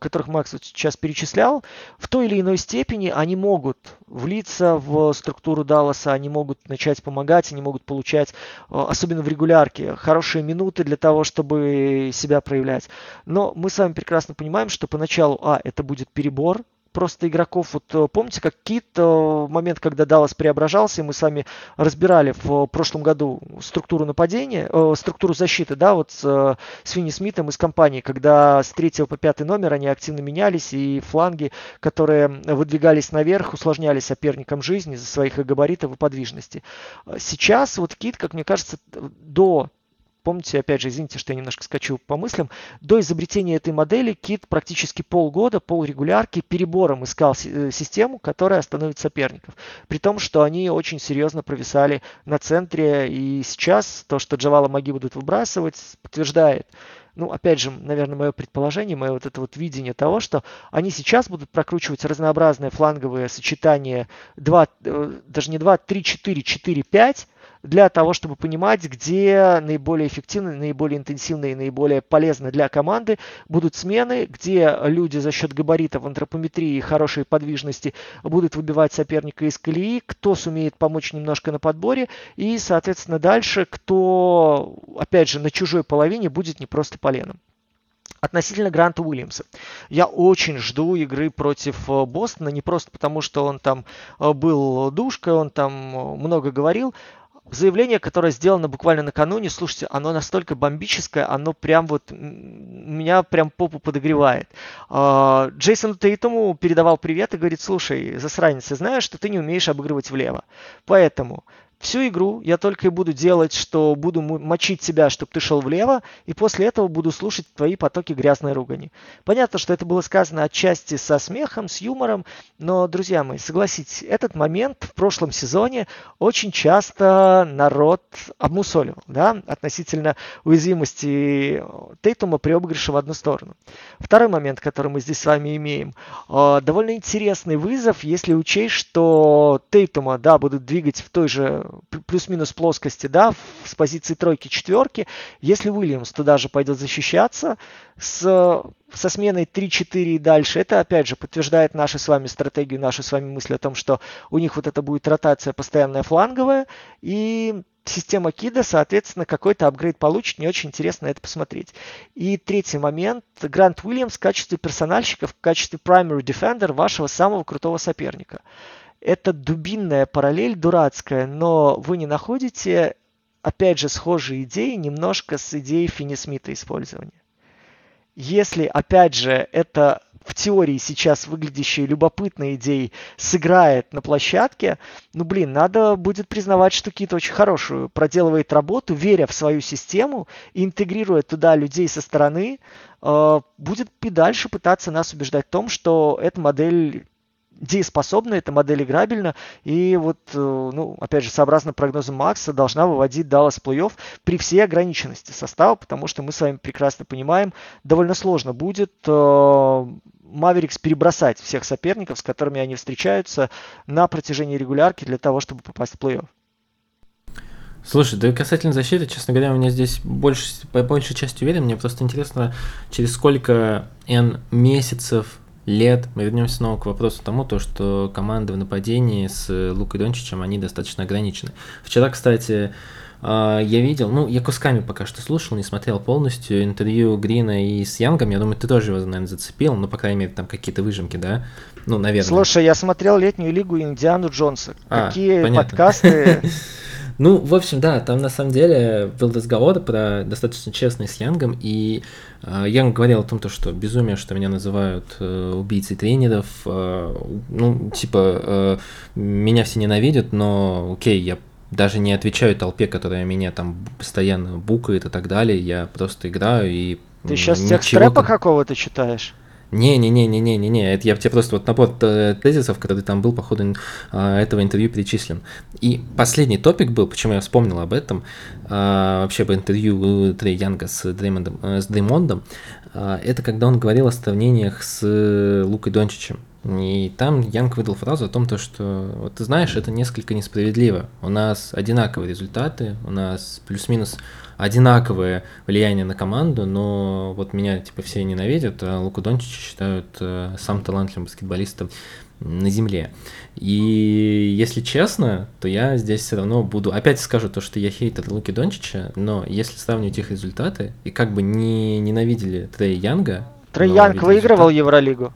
которых Макс сейчас перечислял, в той или иной степени они могут влиться в структуру Далласа, они могут начать помогать, они могут получать, а, особенно в регулярке, хорошие минуты для того, чтобы себя проявлять. Но мы с вами прекрасно понимаем, что поначалу, а, это будет перебор, просто игроков. Вот э, помните, как Кит э, момент, когда Даллас преображался, мы с вами разбирали в прошлом году структуру нападения, э, структуру защиты, да, вот с, с Финни Смитом из компании, когда с третьего по пятый номер они активно менялись, и фланги, которые выдвигались наверх, усложняли соперникам жизнь из-за своих габаритов и подвижности. Сейчас вот Кит, как мне кажется, до Помните, опять же, извините, что я немножко скачу по мыслям, до изобретения этой модели Кит практически полгода, полрегулярки перебором искал э, систему, которая остановит соперников. При том, что они очень серьезно провисали на центре, и сейчас то, что Джавала Маги будут выбрасывать, подтверждает ну, опять же, наверное, мое предположение, мое вот это вот видение того, что они сейчас будут прокручивать разнообразные фланговые сочетания 2, э, даже не 2, 3, 4, 4, 5, для того, чтобы понимать, где наиболее эффективные, наиболее интенсивные наиболее полезные для команды будут смены, где люди за счет габаритов, антропометрии и хорошей подвижности будут выбивать соперника из колеи, кто сумеет помочь немножко на подборе и, соответственно, дальше, кто, опять же, на чужой половине будет не просто поленом. Относительно Гранта Уильямса. Я очень жду игры против э, Бостона, не просто потому, что он там э, был душкой, он там э, много говорил, заявление, которое сделано буквально накануне, слушайте, оно настолько бомбическое, оно прям вот меня прям попу подогревает. А, Джейсон Тейтому передавал привет и говорит, слушай, засранец, я знаю, что ты не умеешь обыгрывать влево, поэтому Всю игру я только и буду делать, что буду мочить тебя, чтобы ты шел влево, и после этого буду слушать твои потоки грязной ругани. Понятно, что это было сказано отчасти со смехом, с юмором, но, друзья мои, согласитесь, этот момент в прошлом сезоне очень часто народ обмусоливал, да, относительно уязвимости Тейтума при обыгрыше в одну сторону. Второй момент, который мы здесь с вами имеем, э, довольно интересный вызов, если учесть, что Тейтума, да, будут двигать в той же плюс-минус плоскости, да, с позиции тройки-четверки. Если Уильямс туда же пойдет защищаться с, со сменой 3-4 и дальше, это опять же подтверждает нашу с вами стратегию, нашу с вами мысль о том, что у них вот это будет ротация постоянная фланговая, и система Кида, соответственно, какой-то апгрейд получит. Не очень интересно это посмотреть. И третий момент. Грант Уильямс в качестве персональщика, в качестве primary defender вашего самого крутого соперника это дубинная параллель дурацкая, но вы не находите, опять же, схожие идеи немножко с идеей Финни Смита использования. Если, опять же, это в теории сейчас выглядящие любопытной идеей сыграет на площадке, ну, блин, надо будет признавать, что Кит очень хорошую проделывает работу, веря в свою систему интегрируя туда людей со стороны, э, будет и дальше пытаться нас убеждать в том, что эта модель дееспособна, эта модель играбельна, и вот, э, ну, опять же, сообразно прогнозам Макса, должна выводить Даллас плей-офф при всей ограниченности состава, потому что мы с вами прекрасно понимаем, довольно сложно будет э, Маверикс перебросать всех соперников, с которыми они встречаются на протяжении регулярки для того, чтобы попасть в плей-офф. Слушай, да касательно защиты, честно говоря, у меня здесь больше, по большей части уверен, мне просто интересно, через сколько N месяцев лет. Мы вернемся снова к вопросу тому, то, что команды в нападении с Лукой Дончичем, они достаточно ограничены. Вчера, кстати, а, я видел, ну, я кусками пока что слушал, не смотрел полностью интервью Грина и с Янгом. Я думаю, ты тоже его, наверное, зацепил, ну, по крайней мере, там какие-то выжимки, да? Ну, наверное. Слушай, я смотрел летнюю лигу Индиану Джонса. А, Какие понятно. подкасты Ну, в общем, да, там на самом деле был разговор про достаточно честный с Янгом, и э, Янг говорил о том, то, что безумие, что меня называют э, убийцей тренеров, э, ну, типа, э, меня все ненавидят, но окей, я даже не отвечаю толпе, которая меня там постоянно букает и так далее, я просто играю и... Ты сейчас текст рэпа какого-то читаешь? Не-не-не-не-не-не-не, это я тебе просто вот набор тезисов, который там был по ходу а, этого интервью перечислен. И последний топик был, почему я вспомнил об этом, а, вообще об интервью Трей Янга с, Дреймондом, э, с Дреймондом, а, это когда он говорил о сравнениях с Лукой Дончичем. И там Янг выдал фразу о том, то, что, вот ты знаешь, это несколько несправедливо. У нас одинаковые результаты, у нас плюс-минус одинаковое влияние на команду, но вот меня типа все ненавидят, а Луку Дончича считают э, самым талантливым баскетболистом на земле. И если честно, то я здесь все равно буду... Опять скажу то, что я хейтер Луки Дончича, но если сравнивать их результаты, и как бы не ненавидели Трей Янга... Трей Янг выигрывал результат... Евролигу.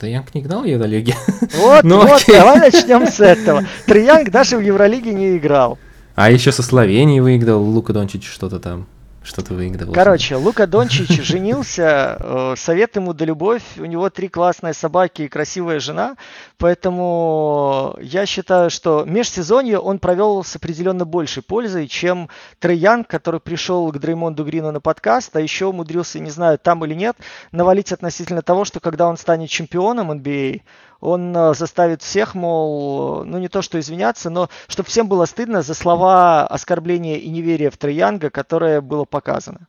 Троянг не играл в Евролиге. Вот, ну, вот, окей. давай начнем с этого. Троянг даже в Евролиге не играл. А еще со Словенией выиграл Лука Дончич что-то там. Что-то выигрывал. Короче, Лука Дончич женился, э, совет ему да любовь, у него три классные собаки и красивая жена, поэтому я считаю, что межсезонье он провел с определенно большей пользой, чем Трей который пришел к Дреймонду Грину на подкаст, а еще умудрился, не знаю, там или нет, навалить относительно того, что когда он станет чемпионом NBA, он э, заставит всех, мол, ну не то что извиняться, но чтобы всем было стыдно за слова оскорбления и неверия в Троянга, которое было показано.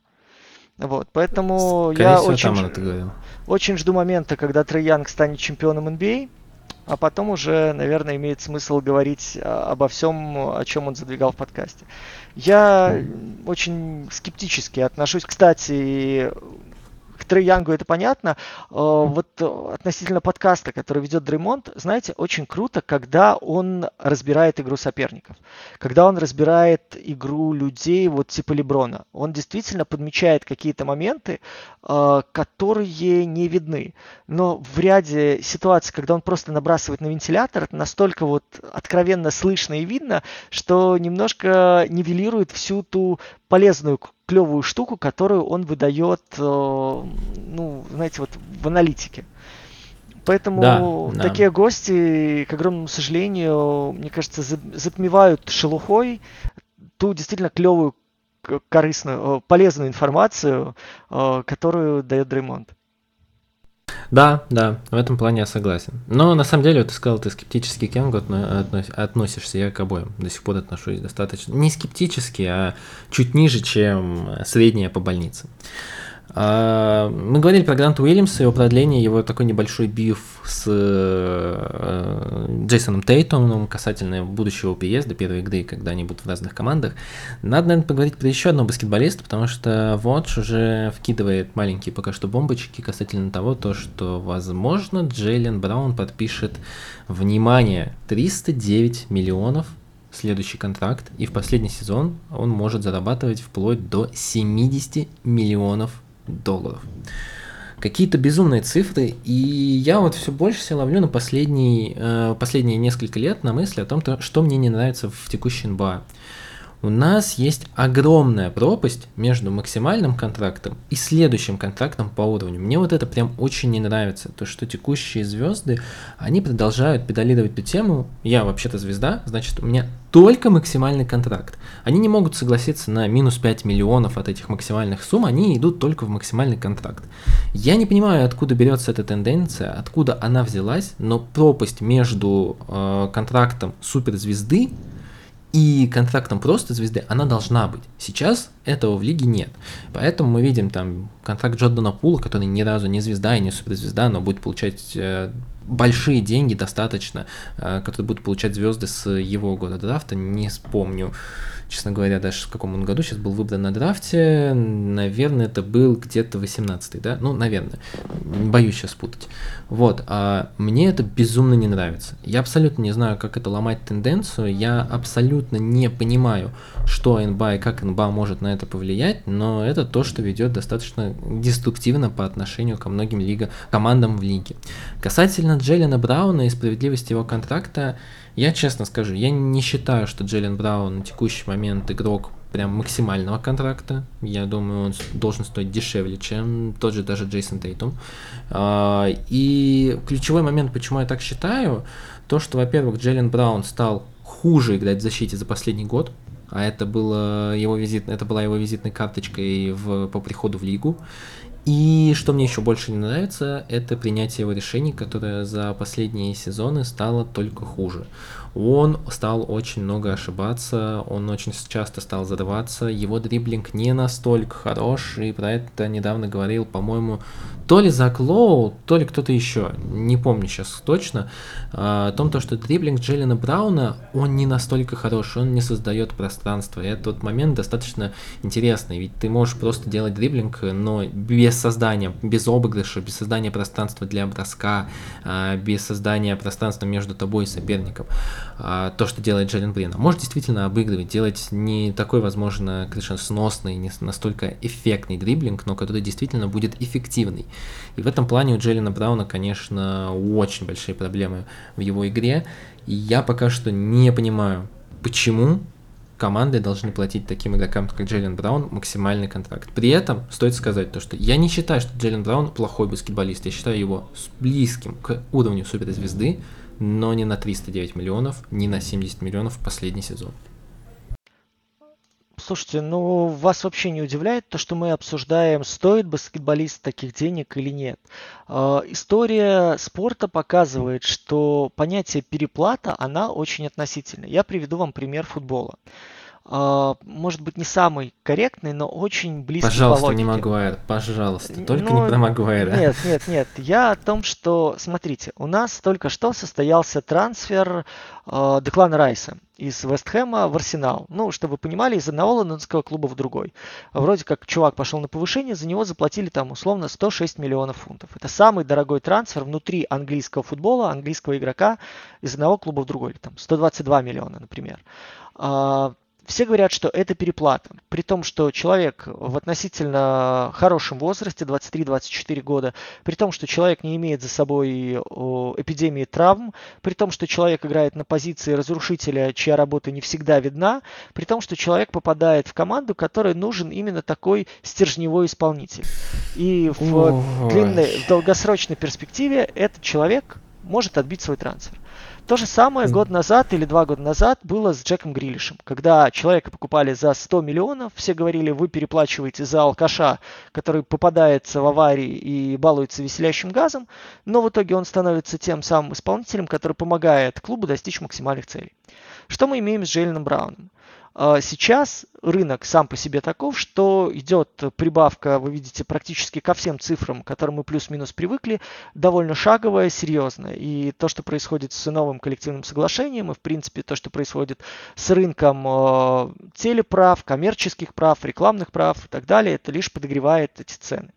Вот, поэтому Скорее я всего, очень, очень жду момента, когда Троянг станет чемпионом NBA, а потом уже, наверное, имеет смысл говорить обо всем, о чем он задвигал в подкасте. Я очень скептически отношусь, кстати, Трей Янгу это понятно. Э, вот э, относительно подкаста, который ведет Дреймонд, знаете, очень круто, когда он разбирает игру соперников. Когда он разбирает игру людей, вот типа Леброна. Он действительно подмечает какие-то моменты, э, которые не видны. Но в ряде ситуаций, когда он просто набрасывает на вентилятор, это настолько вот откровенно слышно и видно, что немножко нивелирует всю ту полезную клевую штуку, которую он выдает, э, ну, знаете, вот в аналитике. Поэтому да, да. такие гости, к огромному сожалению, мне кажется, затмевают шелухой ту действительно клевую, корыстную, полезную информацию, которую дает Дреймонд. Да, да, в этом плане я согласен. Но на самом деле, вот ты сказал, ты скептически к Янгу относишься, я к обоим до сих пор отношусь достаточно. Не скептически, а чуть ниже, чем средняя по больнице. А, мы говорили про Гранта Уильямса, его продление, его такой небольшой биф с э, Джейсоном Тейтоном касательно будущего переезда первой игры, когда они будут в разных командах. Надо, наверное, поговорить про еще одного баскетболиста, потому что Вотч уже вкидывает маленькие пока что бомбочки касательно того, то, что, возможно, Джейлен Браун подпишет, внимание, 309 миллионов следующий контракт, и в последний сезон он может зарабатывать вплоть до 70 миллионов долларов. Какие-то безумные цифры, и я вот все больше себя ловлю на последние, э, последние несколько лет на мысли о том, что мне не нравится в текущей НБА у нас есть огромная пропасть между максимальным контрактом и следующим контрактом по уровню. Мне вот это прям очень не нравится, то что текущие звезды, они продолжают педалировать эту тему. Я вообще-то звезда, значит у меня только максимальный контракт. Они не могут согласиться на минус 5 миллионов от этих максимальных сумм, они идут только в максимальный контракт. Я не понимаю, откуда берется эта тенденция, откуда она взялась, но пропасть между э, контрактом суперзвезды и контрактом просто звезды она должна быть. Сейчас этого в лиге нет. Поэтому мы видим там контракт Джордана Пула, который ни разу не звезда и не суперзвезда, но будет получать э, большие деньги достаточно, э, которые будут получать звезды с его года драфта. Не вспомню, честно говоря, даже в каком он году сейчас был выбран на драфте. Наверное, это был где-то 18-й, да? Ну, наверное. Боюсь сейчас путать. Вот. А мне это безумно не нравится. Я абсолютно не знаю, как это ломать тенденцию. Я абсолютно не понимаю, что НБА и как НБА может на это повлиять, но это то, что ведет достаточно деструктивно по отношению ко многим лига, командам в лиге. Касательно Джеллина Брауна и справедливости его контракта, я честно скажу, я не считаю, что Джеллен Браун на текущий момент игрок прям максимального контракта. Я думаю, он должен стоить дешевле, чем тот же даже Джейсон Тейтум. А, и ключевой момент, почему я так считаю, то, что, во-первых, Джеллен Браун стал хуже играть в защите за последний год, а это, было его визит, это была его визитной карточкой в, по приходу в лигу. И что мне еще больше не нравится, это принятие его решений, которое за последние сезоны стало только хуже. Он стал очень много ошибаться, он очень часто стал задаваться, его дриблинг не настолько хорош, и про это недавно говорил, по-моему, то ли Зак Лоу, то ли кто-то еще, не помню сейчас точно, а, о том, то, что дриблинг Джеллина Брауна, он не настолько хорош, он не создает пространство. И этот момент достаточно интересный, ведь ты можешь просто делать дриблинг, но без создания, без обыгрыша, без создания пространства для броска, а, без создания пространства между тобой и соперником. А, то, что делает Джеллен Брин. Может действительно обыгрывать, делать не такой, возможно, крышесносный, не настолько эффектный дриблинг, но который действительно будет эффективный. И в этом плане у Джеллина Брауна, конечно, очень большие проблемы в его игре. И я пока что не понимаю, почему команды должны платить таким игрокам, как Джейлен Браун, максимальный контракт. При этом стоит сказать то, что я не считаю, что Джейлен Браун плохой баскетболист. Я считаю его близким к уровню суперзвезды, но не на 309 миллионов, не на 70 миллионов в последний сезон. Слушайте, ну вас вообще не удивляет то, что мы обсуждаем, стоит баскетболист таких денег или нет? Э, история спорта показывает, что понятие переплата, она очень относительна. Я приведу вам пример футбола. Uh, может быть, не самый корректный, но очень близкий Пожалуйста, по не Магуайр, пожалуйста, только ну, не про Магуайра. Нет, нет, нет, я о том, что, смотрите, у нас только что состоялся трансфер uh, Деклана Райса из Вестхэма в Арсенал. Ну, чтобы вы понимали, из одного лондонского клуба в другой. Вроде как чувак пошел на повышение, за него заплатили там условно 106 миллионов фунтов. Это самый дорогой трансфер внутри английского футбола, английского игрока из одного клуба в другой. Там 122 миллиона, например. Все говорят, что это переплата. При том, что человек в относительно хорошем возрасте, 23-24 года, при том, что человек не имеет за собой эпидемии травм, при том, что человек играет на позиции разрушителя, чья работа не всегда видна, при том, что человек попадает в команду, которой нужен именно такой стержневой исполнитель. И в, длинной, в долгосрочной перспективе этот человек может отбить свой трансфер. То же самое год назад или два года назад было с Джеком Грилишем, когда человека покупали за 100 миллионов, все говорили, вы переплачиваете за алкаша, который попадается в аварии и балуется веселящим газом, но в итоге он становится тем самым исполнителем, который помогает клубу достичь максимальных целей. Что мы имеем с Джейленом Брауном? А, сейчас рынок сам по себе таков, что идет прибавка, вы видите, практически ко всем цифрам, к которым мы плюс-минус привыкли, довольно шаговая, серьезная. И то, что происходит с новым коллективным соглашением, и в принципе то, что происходит с рынком э, телеправ, коммерческих прав, рекламных прав и так далее, это лишь подогревает эти цены.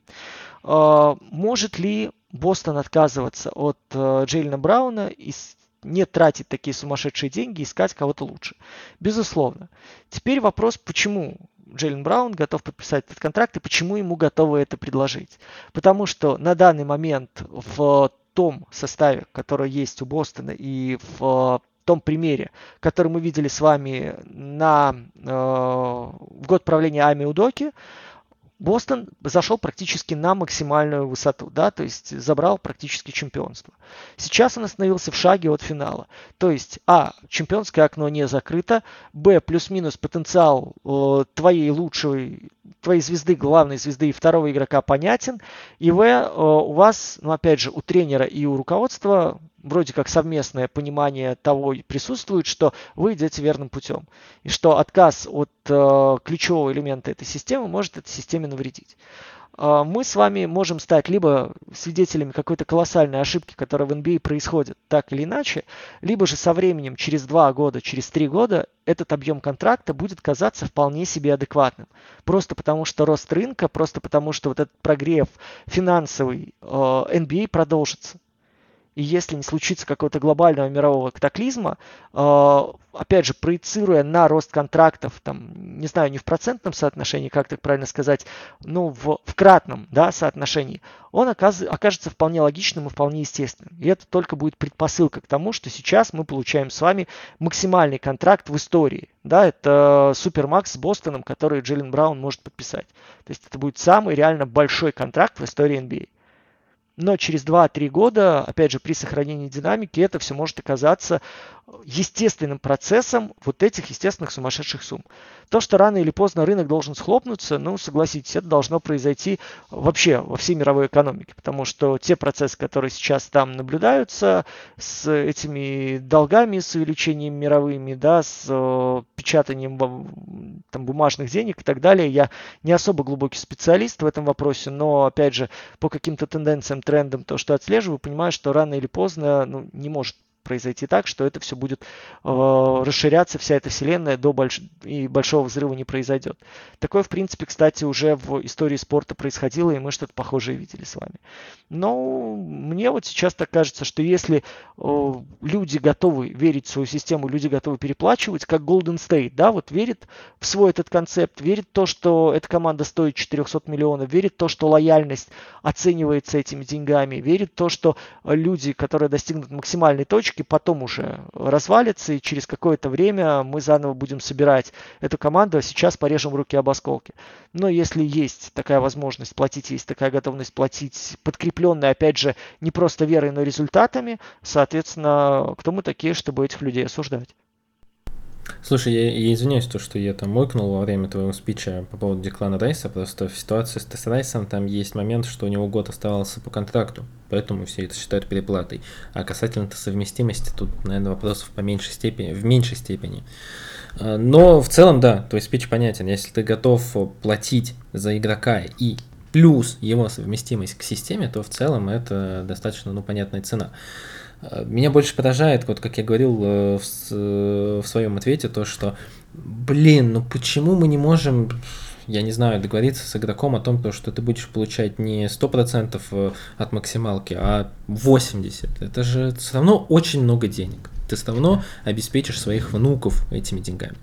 Э, может ли Бостон отказываться от э, Джейлина Брауна из не тратить такие сумасшедшие деньги, искать кого-то лучше. Безусловно. Теперь вопрос, почему Джейлен Браун готов подписать этот контракт и почему ему готовы это предложить. Потому что на данный момент в том составе, который есть у Бостона и в том примере, который мы видели с вами на, э, в год правления Ами Удоки, Бостон зашел практически на максимальную высоту, да, то есть забрал практически чемпионство. Сейчас он остановился в шаге от финала. То есть, а, чемпионское окно не закрыто, б, плюс-минус потенциал э, твоей лучшей, твоей звезды, главной звезды и второго игрока понятен, и в, э, у вас, ну опять же, у тренера и у руководства вроде как совместное понимание того присутствует, что вы идете верным путем. И что отказ от э, ключевого элемента этой системы может этой системе навредить. Э, мы с вами можем стать либо свидетелями какой-то колоссальной ошибки, которая в NBA происходит так или иначе, либо же со временем, через два года, через три года, этот объем контракта будет казаться вполне себе адекватным. Просто потому, что рост рынка, просто потому, что вот этот прогрев финансовый NBA продолжится и если не случится какого-то глобального мирового катаклизма, э, опять же, проецируя на рост контрактов, там, не знаю, не в процентном соотношении, как так правильно сказать, но в, в кратном да, соотношении, он окажется вполне логичным и вполне естественным. И это только будет предпосылка к тому, что сейчас мы получаем с вами максимальный контракт в истории. Да, это Супермакс с Бостоном, который Джиллен Браун может подписать. То есть это будет самый реально большой контракт в истории NBA. Но через 2-3 года, опять же, при сохранении динамики, это все может оказаться естественным процессом вот этих естественных сумасшедших сумм. То, что рано или поздно рынок должен схлопнуться, ну, согласитесь, это должно произойти вообще во всей мировой экономике, потому что те процессы, которые сейчас там наблюдаются, с этими долгами, с увеличением мировыми, да, с э, печатанием там, бумажных денег и так далее, я не особо глубокий специалист в этом вопросе, но, опять же, по каким-то тенденциям, трендам, то, что отслеживаю, понимаю, что рано или поздно ну, не может произойти так, что это все будет э, расширяться, вся эта вселенная до больш... и большого взрыва не произойдет. Такое, в принципе, кстати, уже в истории спорта происходило, и мы что-то похожее видели с вами. Но мне вот сейчас так кажется, что если э, люди готовы верить в свою систему, люди готовы переплачивать, как Golden State, да, вот верит в свой этот концепт, верит в то, что эта команда стоит 400 миллионов, верит в то, что лояльность оценивается этими деньгами, верит в то, что люди, которые достигнут максимальной точки, кусочки потом уже развалится, и через какое-то время мы заново будем собирать эту команду, а сейчас порежем руки об осколки. Но если есть такая возможность платить, есть такая готовность платить, подкрепленная, опять же, не просто верой, но результатами, соответственно, кто мы такие, чтобы этих людей осуждать? Слушай, я, я извиняюсь, то, что я там мойкнул во время твоего спича по поводу Деклана Райса, просто в ситуации с Тесс Райсом там есть момент, что у него год оставался по контракту, поэтому все это считают переплатой. А касательно совместимости, тут, наверное, вопросов по меньшей степени, в меньшей степени. А, но в целом, да, твой спич понятен. Если ты готов платить за игрока и плюс его совместимость к системе, то в целом это достаточно ну, понятная цена. Меня больше поражает, вот как я говорил э, в, э, в своем ответе, то, что, блин, ну почему мы не можем, я не знаю, договориться с игроком о том, что ты будешь получать не 100% э, от максималки, а 80%. Это же все равно очень много денег. ты все равно обеспечишь своих внуков этими деньгами.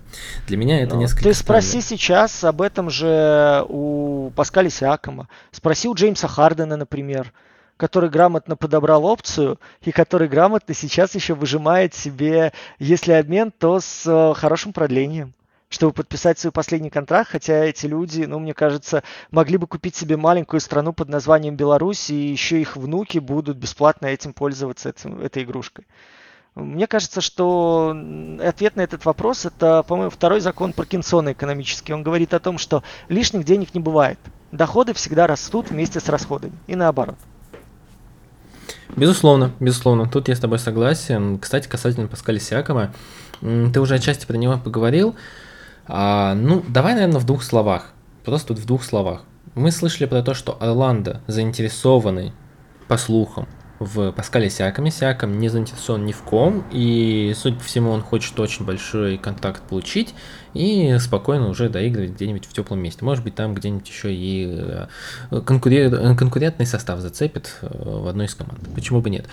Для меня это Ну, несколько Ты спроси странно. сейчас об этом же у Паскаля Сиакома. Спроси у Джеймса Хардена, например, который грамотно подобрал опцию и который грамотно сейчас еще выжимает себе, если обмен, то с э, хорошим продлением чтобы подписать свой последний контракт, хотя эти люди, ну, мне кажется, могли бы купить себе маленькую страну под названием Беларусь, и еще их внуки будут бесплатно этим пользоваться, этим, этой игрушкой. Мне кажется, что ответ на этот вопрос это, по-моему, второй закон Паркинсона экономический. Он говорит о том, что лишних денег не бывает. Доходы всегда растут вместе с расходами. И наоборот. Безусловно, безусловно, тут я с тобой согласен. Кстати, касательно Паскаля Сиакома, ты уже отчасти про него поговорил. А, ну, давай, наверное, в двух словах. Просто в двух словах. Мы слышали про то, что Орландо заинтересованы, по слухам, в Паскале Сиакаме. Сиакам не заинтересован ни в ком, и, судя по всему, он хочет очень большой контакт получить и спокойно уже доигрывать где-нибудь в теплом месте. Может быть, там где-нибудь еще и э, конкурент, конкурентный состав зацепит э, в одной из команд. Почему бы нет?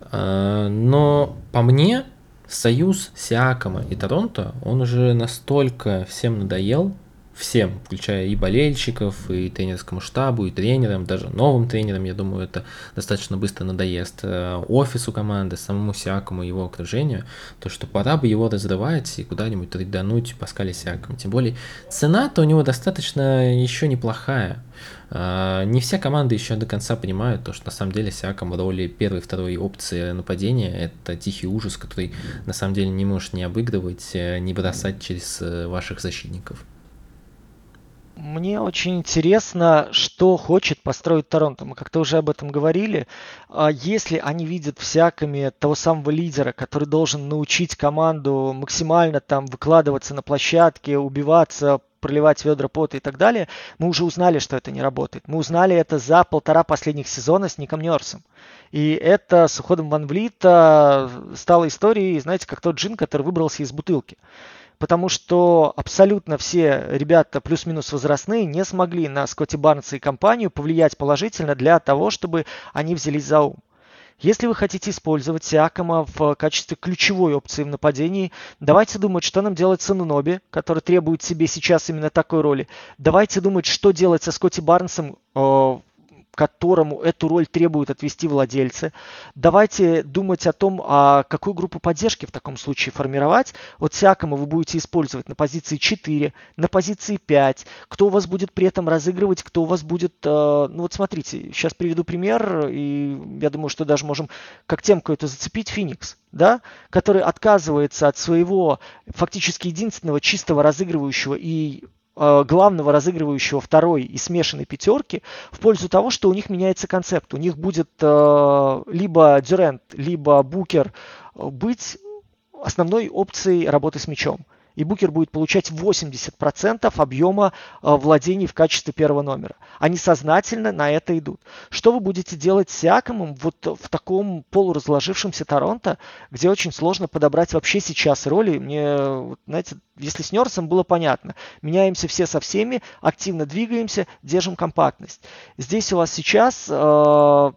А, но по мне, союз Сиакама и Торонто, он уже настолько всем надоел, всем, включая и болельщиков, и тренерскому штабу, и тренерам, даже новым тренерам, я думаю, это достаточно быстро надоест э, офису команды, самому Сиакому, его окружению, то что пора бы его разрывать и куда-нибудь трейдануть Паскаля Сиакому. Тем более, цена-то у него достаточно еще неплохая. Uh, не все команды еще до конца понимают то, что на самом деле Сиаком в роли первой второй опции нападения это тихий ужас, который на самом деле не можешь не обыгрывать, э, не бросать через э, ваших защитников. Мне очень интересно, что хочет построить Торонто. Мы как-то уже об этом говорили. А если они видят всякими того самого лидера, который должен научить команду максимально там выкладываться на площадке, убиваться, проливать ведра пота и так далее, мы уже узнали, что это не работает. Мы узнали это за полтора последних сезона с Ником Нерсом. И это с уходом Ван Влита стало историей, знаете, как тот джин, который выбрался из бутылки потому что абсолютно все ребята плюс-минус возрастные не смогли на Скотти Барнса и компанию повлиять положительно для того, чтобы они взялись за ум. Если вы хотите использовать Сиакома в качестве ключевой опции в нападении, давайте думать, что нам делать с Ануноби, который требует себе сейчас именно такой роли. Давайте думать, что делать со Скотти Барнсом э, которому эту роль требуют отвести владельцы. Давайте думать о том, а какую группу поддержки в таком случае формировать. Вот Сиакома вы будете использовать на позиции 4, на позиции 5. Кто у вас будет при этом разыгрывать, кто у вас будет... Э, ну вот смотрите, сейчас приведу пример, и я думаю, что даже можем как темку это зацепить. Феникс, да, который отказывается от своего фактически единственного чистого разыгрывающего и главного разыгрывающего второй и смешанной пятерки в пользу того, что у них меняется концепт. У них будет э, либо Дюрент, либо Букер э, быть основной опцией работы с мячом и Букер будет получать 80% объема э, владений в качестве первого номера. Они сознательно на это идут. Что вы будете делать с Сиакомом вот в таком полуразложившемся Торонто, где очень сложно подобрать вообще сейчас роли? Мне, знаете, если с Нерсом было понятно, меняемся все со всеми, активно двигаемся, держим компактность. Здесь у вас сейчас э,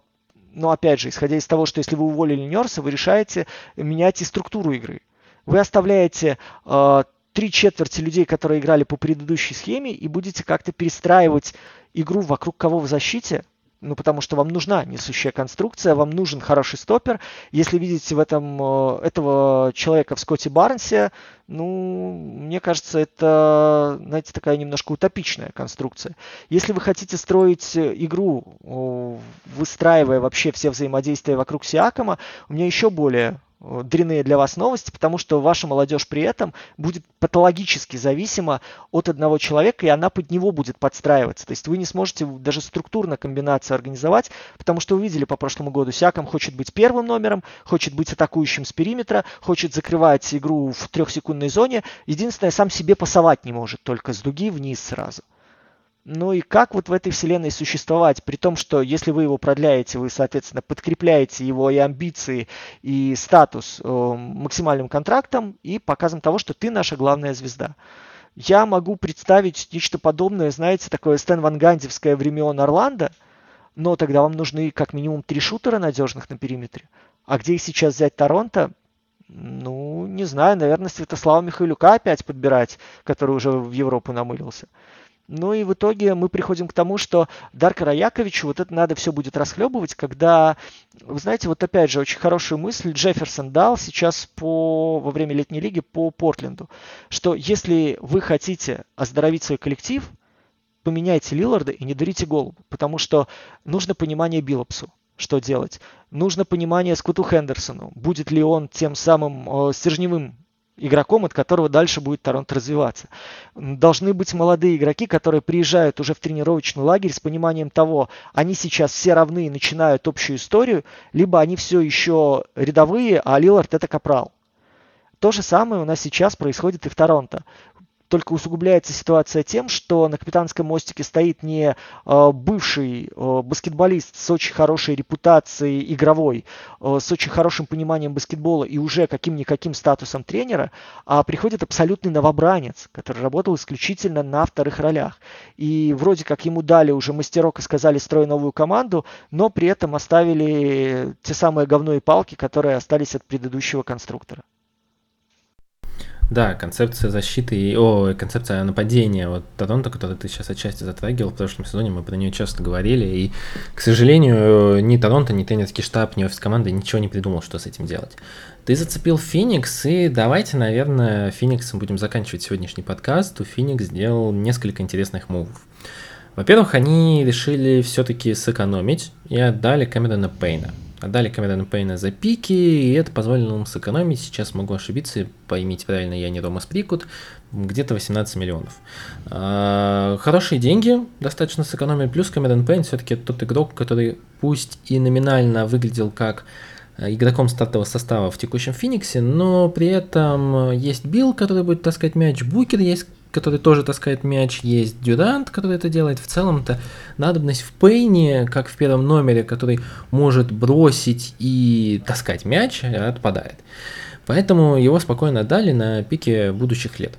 но опять же, исходя из того, что если вы уволили Нерса, вы решаете менять и структуру игры. Вы оставляете э, три четверти людей, которые играли по предыдущей схеме, и будете как-то перестраивать игру вокруг кого в защите, ну, потому что вам нужна несущая конструкция, вам нужен хороший стопер. Если видите в этом э, этого человека в Скотте Барнсе, ну, мне кажется, это, знаете, такая немножко утопичная конструкция. Если вы хотите строить игру, выстраивая вообще все взаимодействия вокруг Сиакома, у меня еще более дрянные для вас новости, потому что ваша молодежь при этом будет патологически зависима от одного человека, и она под него будет подстраиваться. То есть вы не сможете даже структурно комбинацию организовать, потому что вы видели по прошлому году, Сяком хочет быть первым номером, хочет быть атакующим с периметра, хочет закрывать игру в трехсекундной зоне. Единственное, сам себе пасовать не может, только с дуги вниз сразу. Ну и как вот в этой вселенной существовать, при том, что если вы его продляете, вы, соответственно, подкрепляете его и амбиции, и статус э, максимальным контрактом и показом того, что ты наша главная звезда. Я могу представить нечто подобное, знаете, такое Стэн Ван Гандевское времен Орландо, но тогда вам нужны как минимум три шутера надежных на периметре. А где их сейчас взять Торонто, Ну, не знаю, наверное, Святослава Михайлюка опять подбирать, который уже в Европу намылился. Ну и в итоге мы приходим к тому, что Дарка Раяковичу вот это надо все будет расхлебывать, когда, вы знаете, вот опять же очень хорошую мысль Джефферсон дал сейчас по, во время летней лиги по Портленду, что если вы хотите оздоровить свой коллектив, поменяйте Лиларда и не дарите голубу, потому что нужно понимание Биллопсу что делать. Нужно понимание Скуту Хендерсону, будет ли он тем самым э, стержневым игроком, от которого дальше будет Торонто развиваться. Должны быть молодые игроки, которые приезжают уже в тренировочный лагерь с пониманием того, они сейчас все равны и начинают общую историю, либо они все еще рядовые, а Лилард это капрал. То же самое у нас сейчас происходит и в Торонто только усугубляется ситуация тем, что на капитанском мостике стоит не э, бывший э, баскетболист с очень хорошей репутацией игровой, э, с очень хорошим пониманием баскетбола и уже каким-никаким статусом тренера, а приходит абсолютный новобранец, который работал исключительно на вторых ролях. И вроде как ему дали уже мастерок и сказали строй новую команду, но при этом оставили те самые говно и палки, которые остались от предыдущего конструктора. Да, концепция защиты и о, концепция нападения вот Торонто, которую ты сейчас отчасти затрагивал в прошлом сезоне, мы про нее часто говорили, и, к сожалению, ни Торонто, ни тренерский штаб, ни офис команды ничего не придумал, что с этим делать. Ты зацепил Феникс, и давайте, наверное, Фениксом будем заканчивать сегодняшний подкаст. У Феникс сделал несколько интересных мувов. Во-первых, они решили все-таки сэкономить и отдали Камерона Пейна. Отдали Камерона Пейна за пики, и это позволило нам сэкономить, сейчас могу ошибиться, поймите правильно, я не Рома Сприкут, где-то 18 миллионов. А, хорошие деньги достаточно сэкономили, плюс Камерон Пейн все-таки тот игрок, который пусть и номинально выглядел как э, игроком стартового состава в текущем Фениксе, но при этом есть Билл, который будет таскать мяч, Букер есть, который тоже таскает мяч, есть Дюрант, который это делает. В целом-то надобность в Пейне, как в первом номере, который может бросить и таскать мяч, отпадает. Поэтому его спокойно дали на пике будущих лет.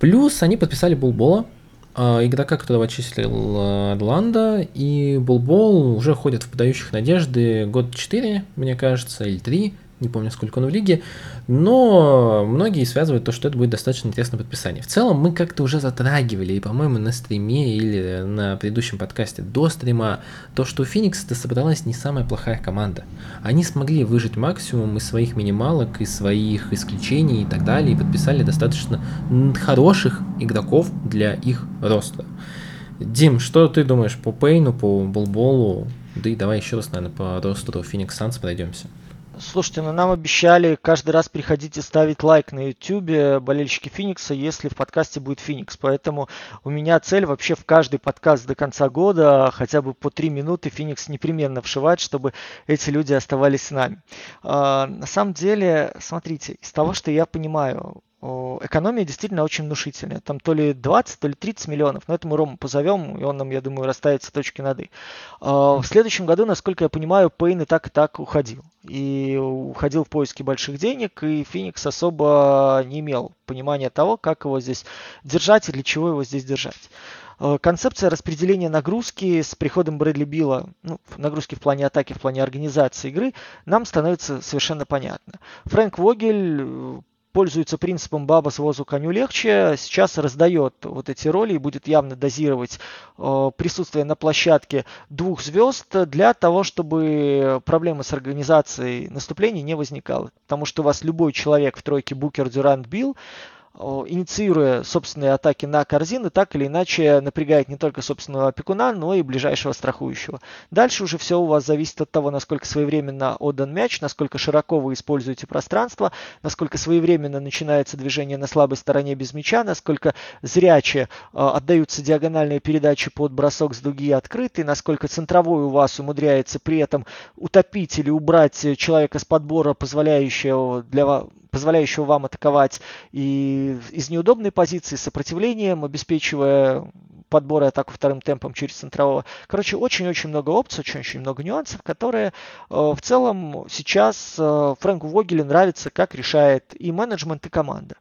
Плюс они подписали Булбола, а, игрока, которого отчислил Орландо, и Булбол уже ходит в подающих надежды год 4, мне кажется, или 3, не помню, сколько он в лиге, но многие связывают то, что это будет достаточно интересное подписание. В целом, мы как-то уже затрагивали, и, по-моему, на стриме или на предыдущем подкасте до стрима, то, что у Феникса собралась не самая плохая команда. Они смогли выжить максимум из своих минималок, из своих исключений и так далее, и подписали достаточно хороших игроков для их роста. Дим, что ты думаешь по Пейну, по Булболу? Да и давай еще раз, наверное, по ростеру Феникс Санс пройдемся. Слушайте, ну нам обещали каждый раз приходить и ставить лайк на YouTube болельщики Феникса, если в подкасте будет Феникс. Поэтому у меня цель вообще в каждый подкаст до конца года хотя бы по три минуты Феникс непременно вшивать, чтобы эти люди оставались с нами. А, на самом деле, смотрите, из того, что я понимаю, экономия действительно очень внушительная. Там то ли 20, то ли 30 миллионов. Но это мы Рому позовем, и он нам, я думаю, расставит точки над «и». А, в следующем году, насколько я понимаю, Пейн и так и так уходил. И уходил в поиски больших денег, и Феникс особо не имел понимания того, как его здесь держать и для чего его здесь держать. А, концепция распределения нагрузки с приходом Брэдли Билла, ну, нагрузки в плане атаки, в плане организации игры, нам становится совершенно понятно. Фрэнк Вогель пользуется принципом «баба с возу коню легче», сейчас раздает вот эти роли и будет явно дозировать э, присутствие на площадке двух звезд для того, чтобы проблемы с организацией наступлений не возникало. Потому что у вас любой человек в тройке Букер, Дюрант, Билл инициируя собственные атаки на корзины, так или иначе напрягает не только собственного опекуна, но и ближайшего страхующего. Дальше уже все у вас зависит от того, насколько своевременно отдан мяч, насколько широко вы используете пространство, насколько своевременно начинается движение на слабой стороне без мяча, насколько зряче э, отдаются диагональные передачи под бросок с дуги открытый, насколько центровой у вас умудряется при этом утопить или убрать человека с подбора, позволяющего для позволяющего вам атаковать и из неудобной позиции, сопротивлением, обеспечивая подбор и атаку вторым темпом через центрового. Короче, очень-очень много опций, очень-очень много нюансов, которые э, в целом сейчас э, Фрэнку Вогелю нравится, как решает и менеджмент, и команда.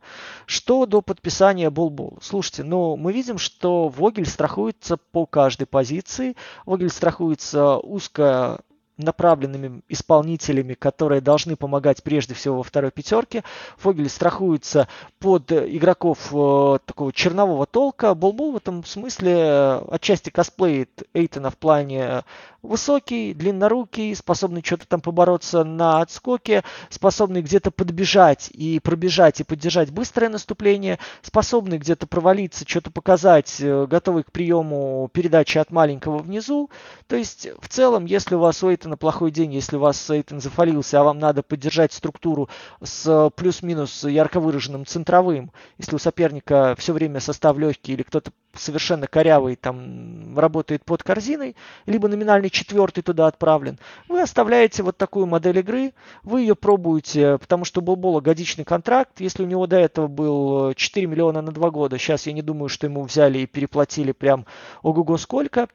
Что до подписания Болбол? Слушайте, ну мы видим, что Вогель страхуется по каждой позиции. Вогель страхуется узко направленными исполнителями, которые должны помогать прежде всего во второй пятерке. Фогель страхуется под игроков э, такого чернового толка. Болбол в этом смысле э, отчасти косплеит Эйтона в плане высокий, длиннорукий, способный что-то там побороться на отскоке, способный где-то подбежать и пробежать и поддержать быстрое наступление, способный где-то провалиться, что-то показать, э, готовый к приему передачи от маленького внизу. То есть в целом, если у вас у Эйтона плохой день, если у вас Эйтон зафалился, а вам надо поддержать структуру с плюс-минус ярко выраженным центровым, если у соперника все время состав легкий или кто-то совершенно корявый там работает под корзиной, либо номинальный четвертый туда отправлен, вы оставляете вот такую модель игры, вы ее пробуете, потому что у Болбола годичный контракт, если у него до этого был 4 миллиона на 2 года, сейчас я не думаю, что ему взяли и переплатили прям ого-го сколько,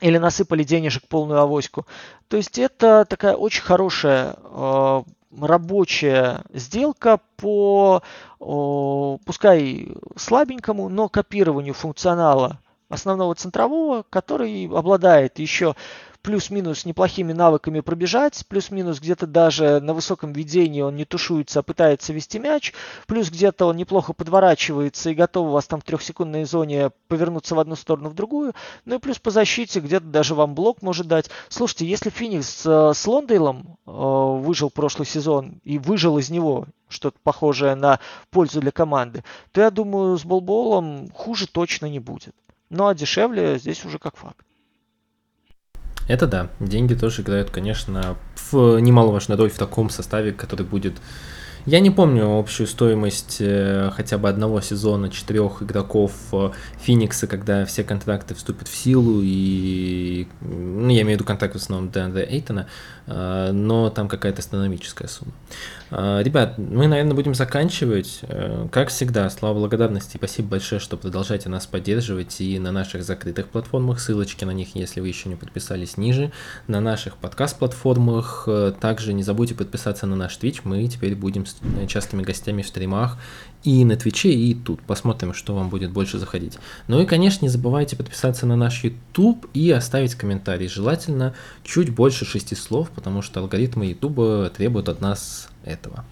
или насыпали денежек полную авоську. То есть это такая очень хорошая э, рабочая сделка по, пускай слабенькому, но копированию функционала основного центрового, который обладает еще плюс-минус неплохими навыками пробежать, плюс-минус где-то даже на высоком ведении он не тушуется, а пытается вести мяч, плюс где-то он неплохо подворачивается и готов у вас там в трехсекундной зоне повернуться в одну сторону, в другую, ну и плюс по защите где-то даже вам блок может дать. Слушайте, если Феникс э, с Лондейлом э, выжил прошлый сезон и выжил из него что-то похожее на пользу для команды, то я думаю, с Болболом хуже точно не будет. Ну а дешевле здесь уже как факт. Это да, деньги тоже играют, конечно, в немаловажную роль в таком составе, который будет я не помню общую стоимость э, хотя бы одного сезона четырех игроков э, Феникса, когда все контракты вступят в силу, и ну, я имею в виду контракт в основном Дэна Эйтона, э, но там какая-то астрономическая сумма. Ребят, мы, наверное, будем заканчивать. Как всегда, слава благодарности, спасибо большое, что продолжаете нас поддерживать и на наших закрытых платформах, ссылочки на них, если вы еще не подписались, ниже, на наших подкаст-платформах. Также не забудьте подписаться на наш Twitch, мы теперь будем частыми гостями в стримах и на Твиче, и тут. Посмотрим, что вам будет больше заходить. Ну и, конечно, не забывайте подписаться на наш YouTube и оставить комментарий. Желательно чуть больше шести слов, потому что алгоритмы YouTube требуют от нас этого.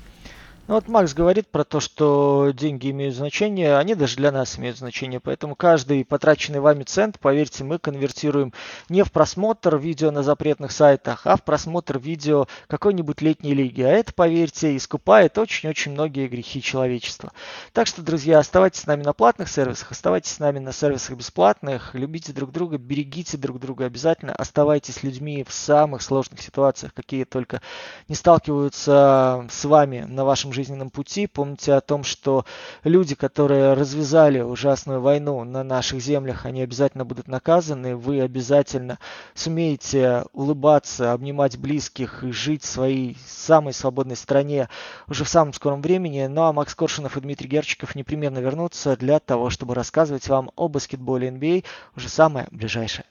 Ну вот Макс говорит про то, что деньги имеют значение, они даже для нас имеют значение, поэтому каждый потраченный вами цент, поверьте, мы конвертируем не в просмотр видео на запретных сайтах, а в просмотр видео какой-нибудь летней лиги. А это, поверьте, искупает очень-очень многие грехи человечества. Так что, друзья, оставайтесь с нами на платных сервисах, оставайтесь с нами на сервисах бесплатных, любите друг друга, берегите друг друга обязательно, оставайтесь людьми в самых сложных ситуациях, какие только не сталкиваются с вами на вашем жизненном пути. Помните о том, что люди, которые развязали ужасную войну на наших землях, они обязательно будут наказаны. Вы обязательно сумеете улыбаться, обнимать близких и жить в своей самой свободной стране уже в самом скором времени. Ну а Макс Коршунов и Дмитрий Герчиков непременно вернутся для того, чтобы рассказывать вам о баскетболе NBA уже самое ближайшее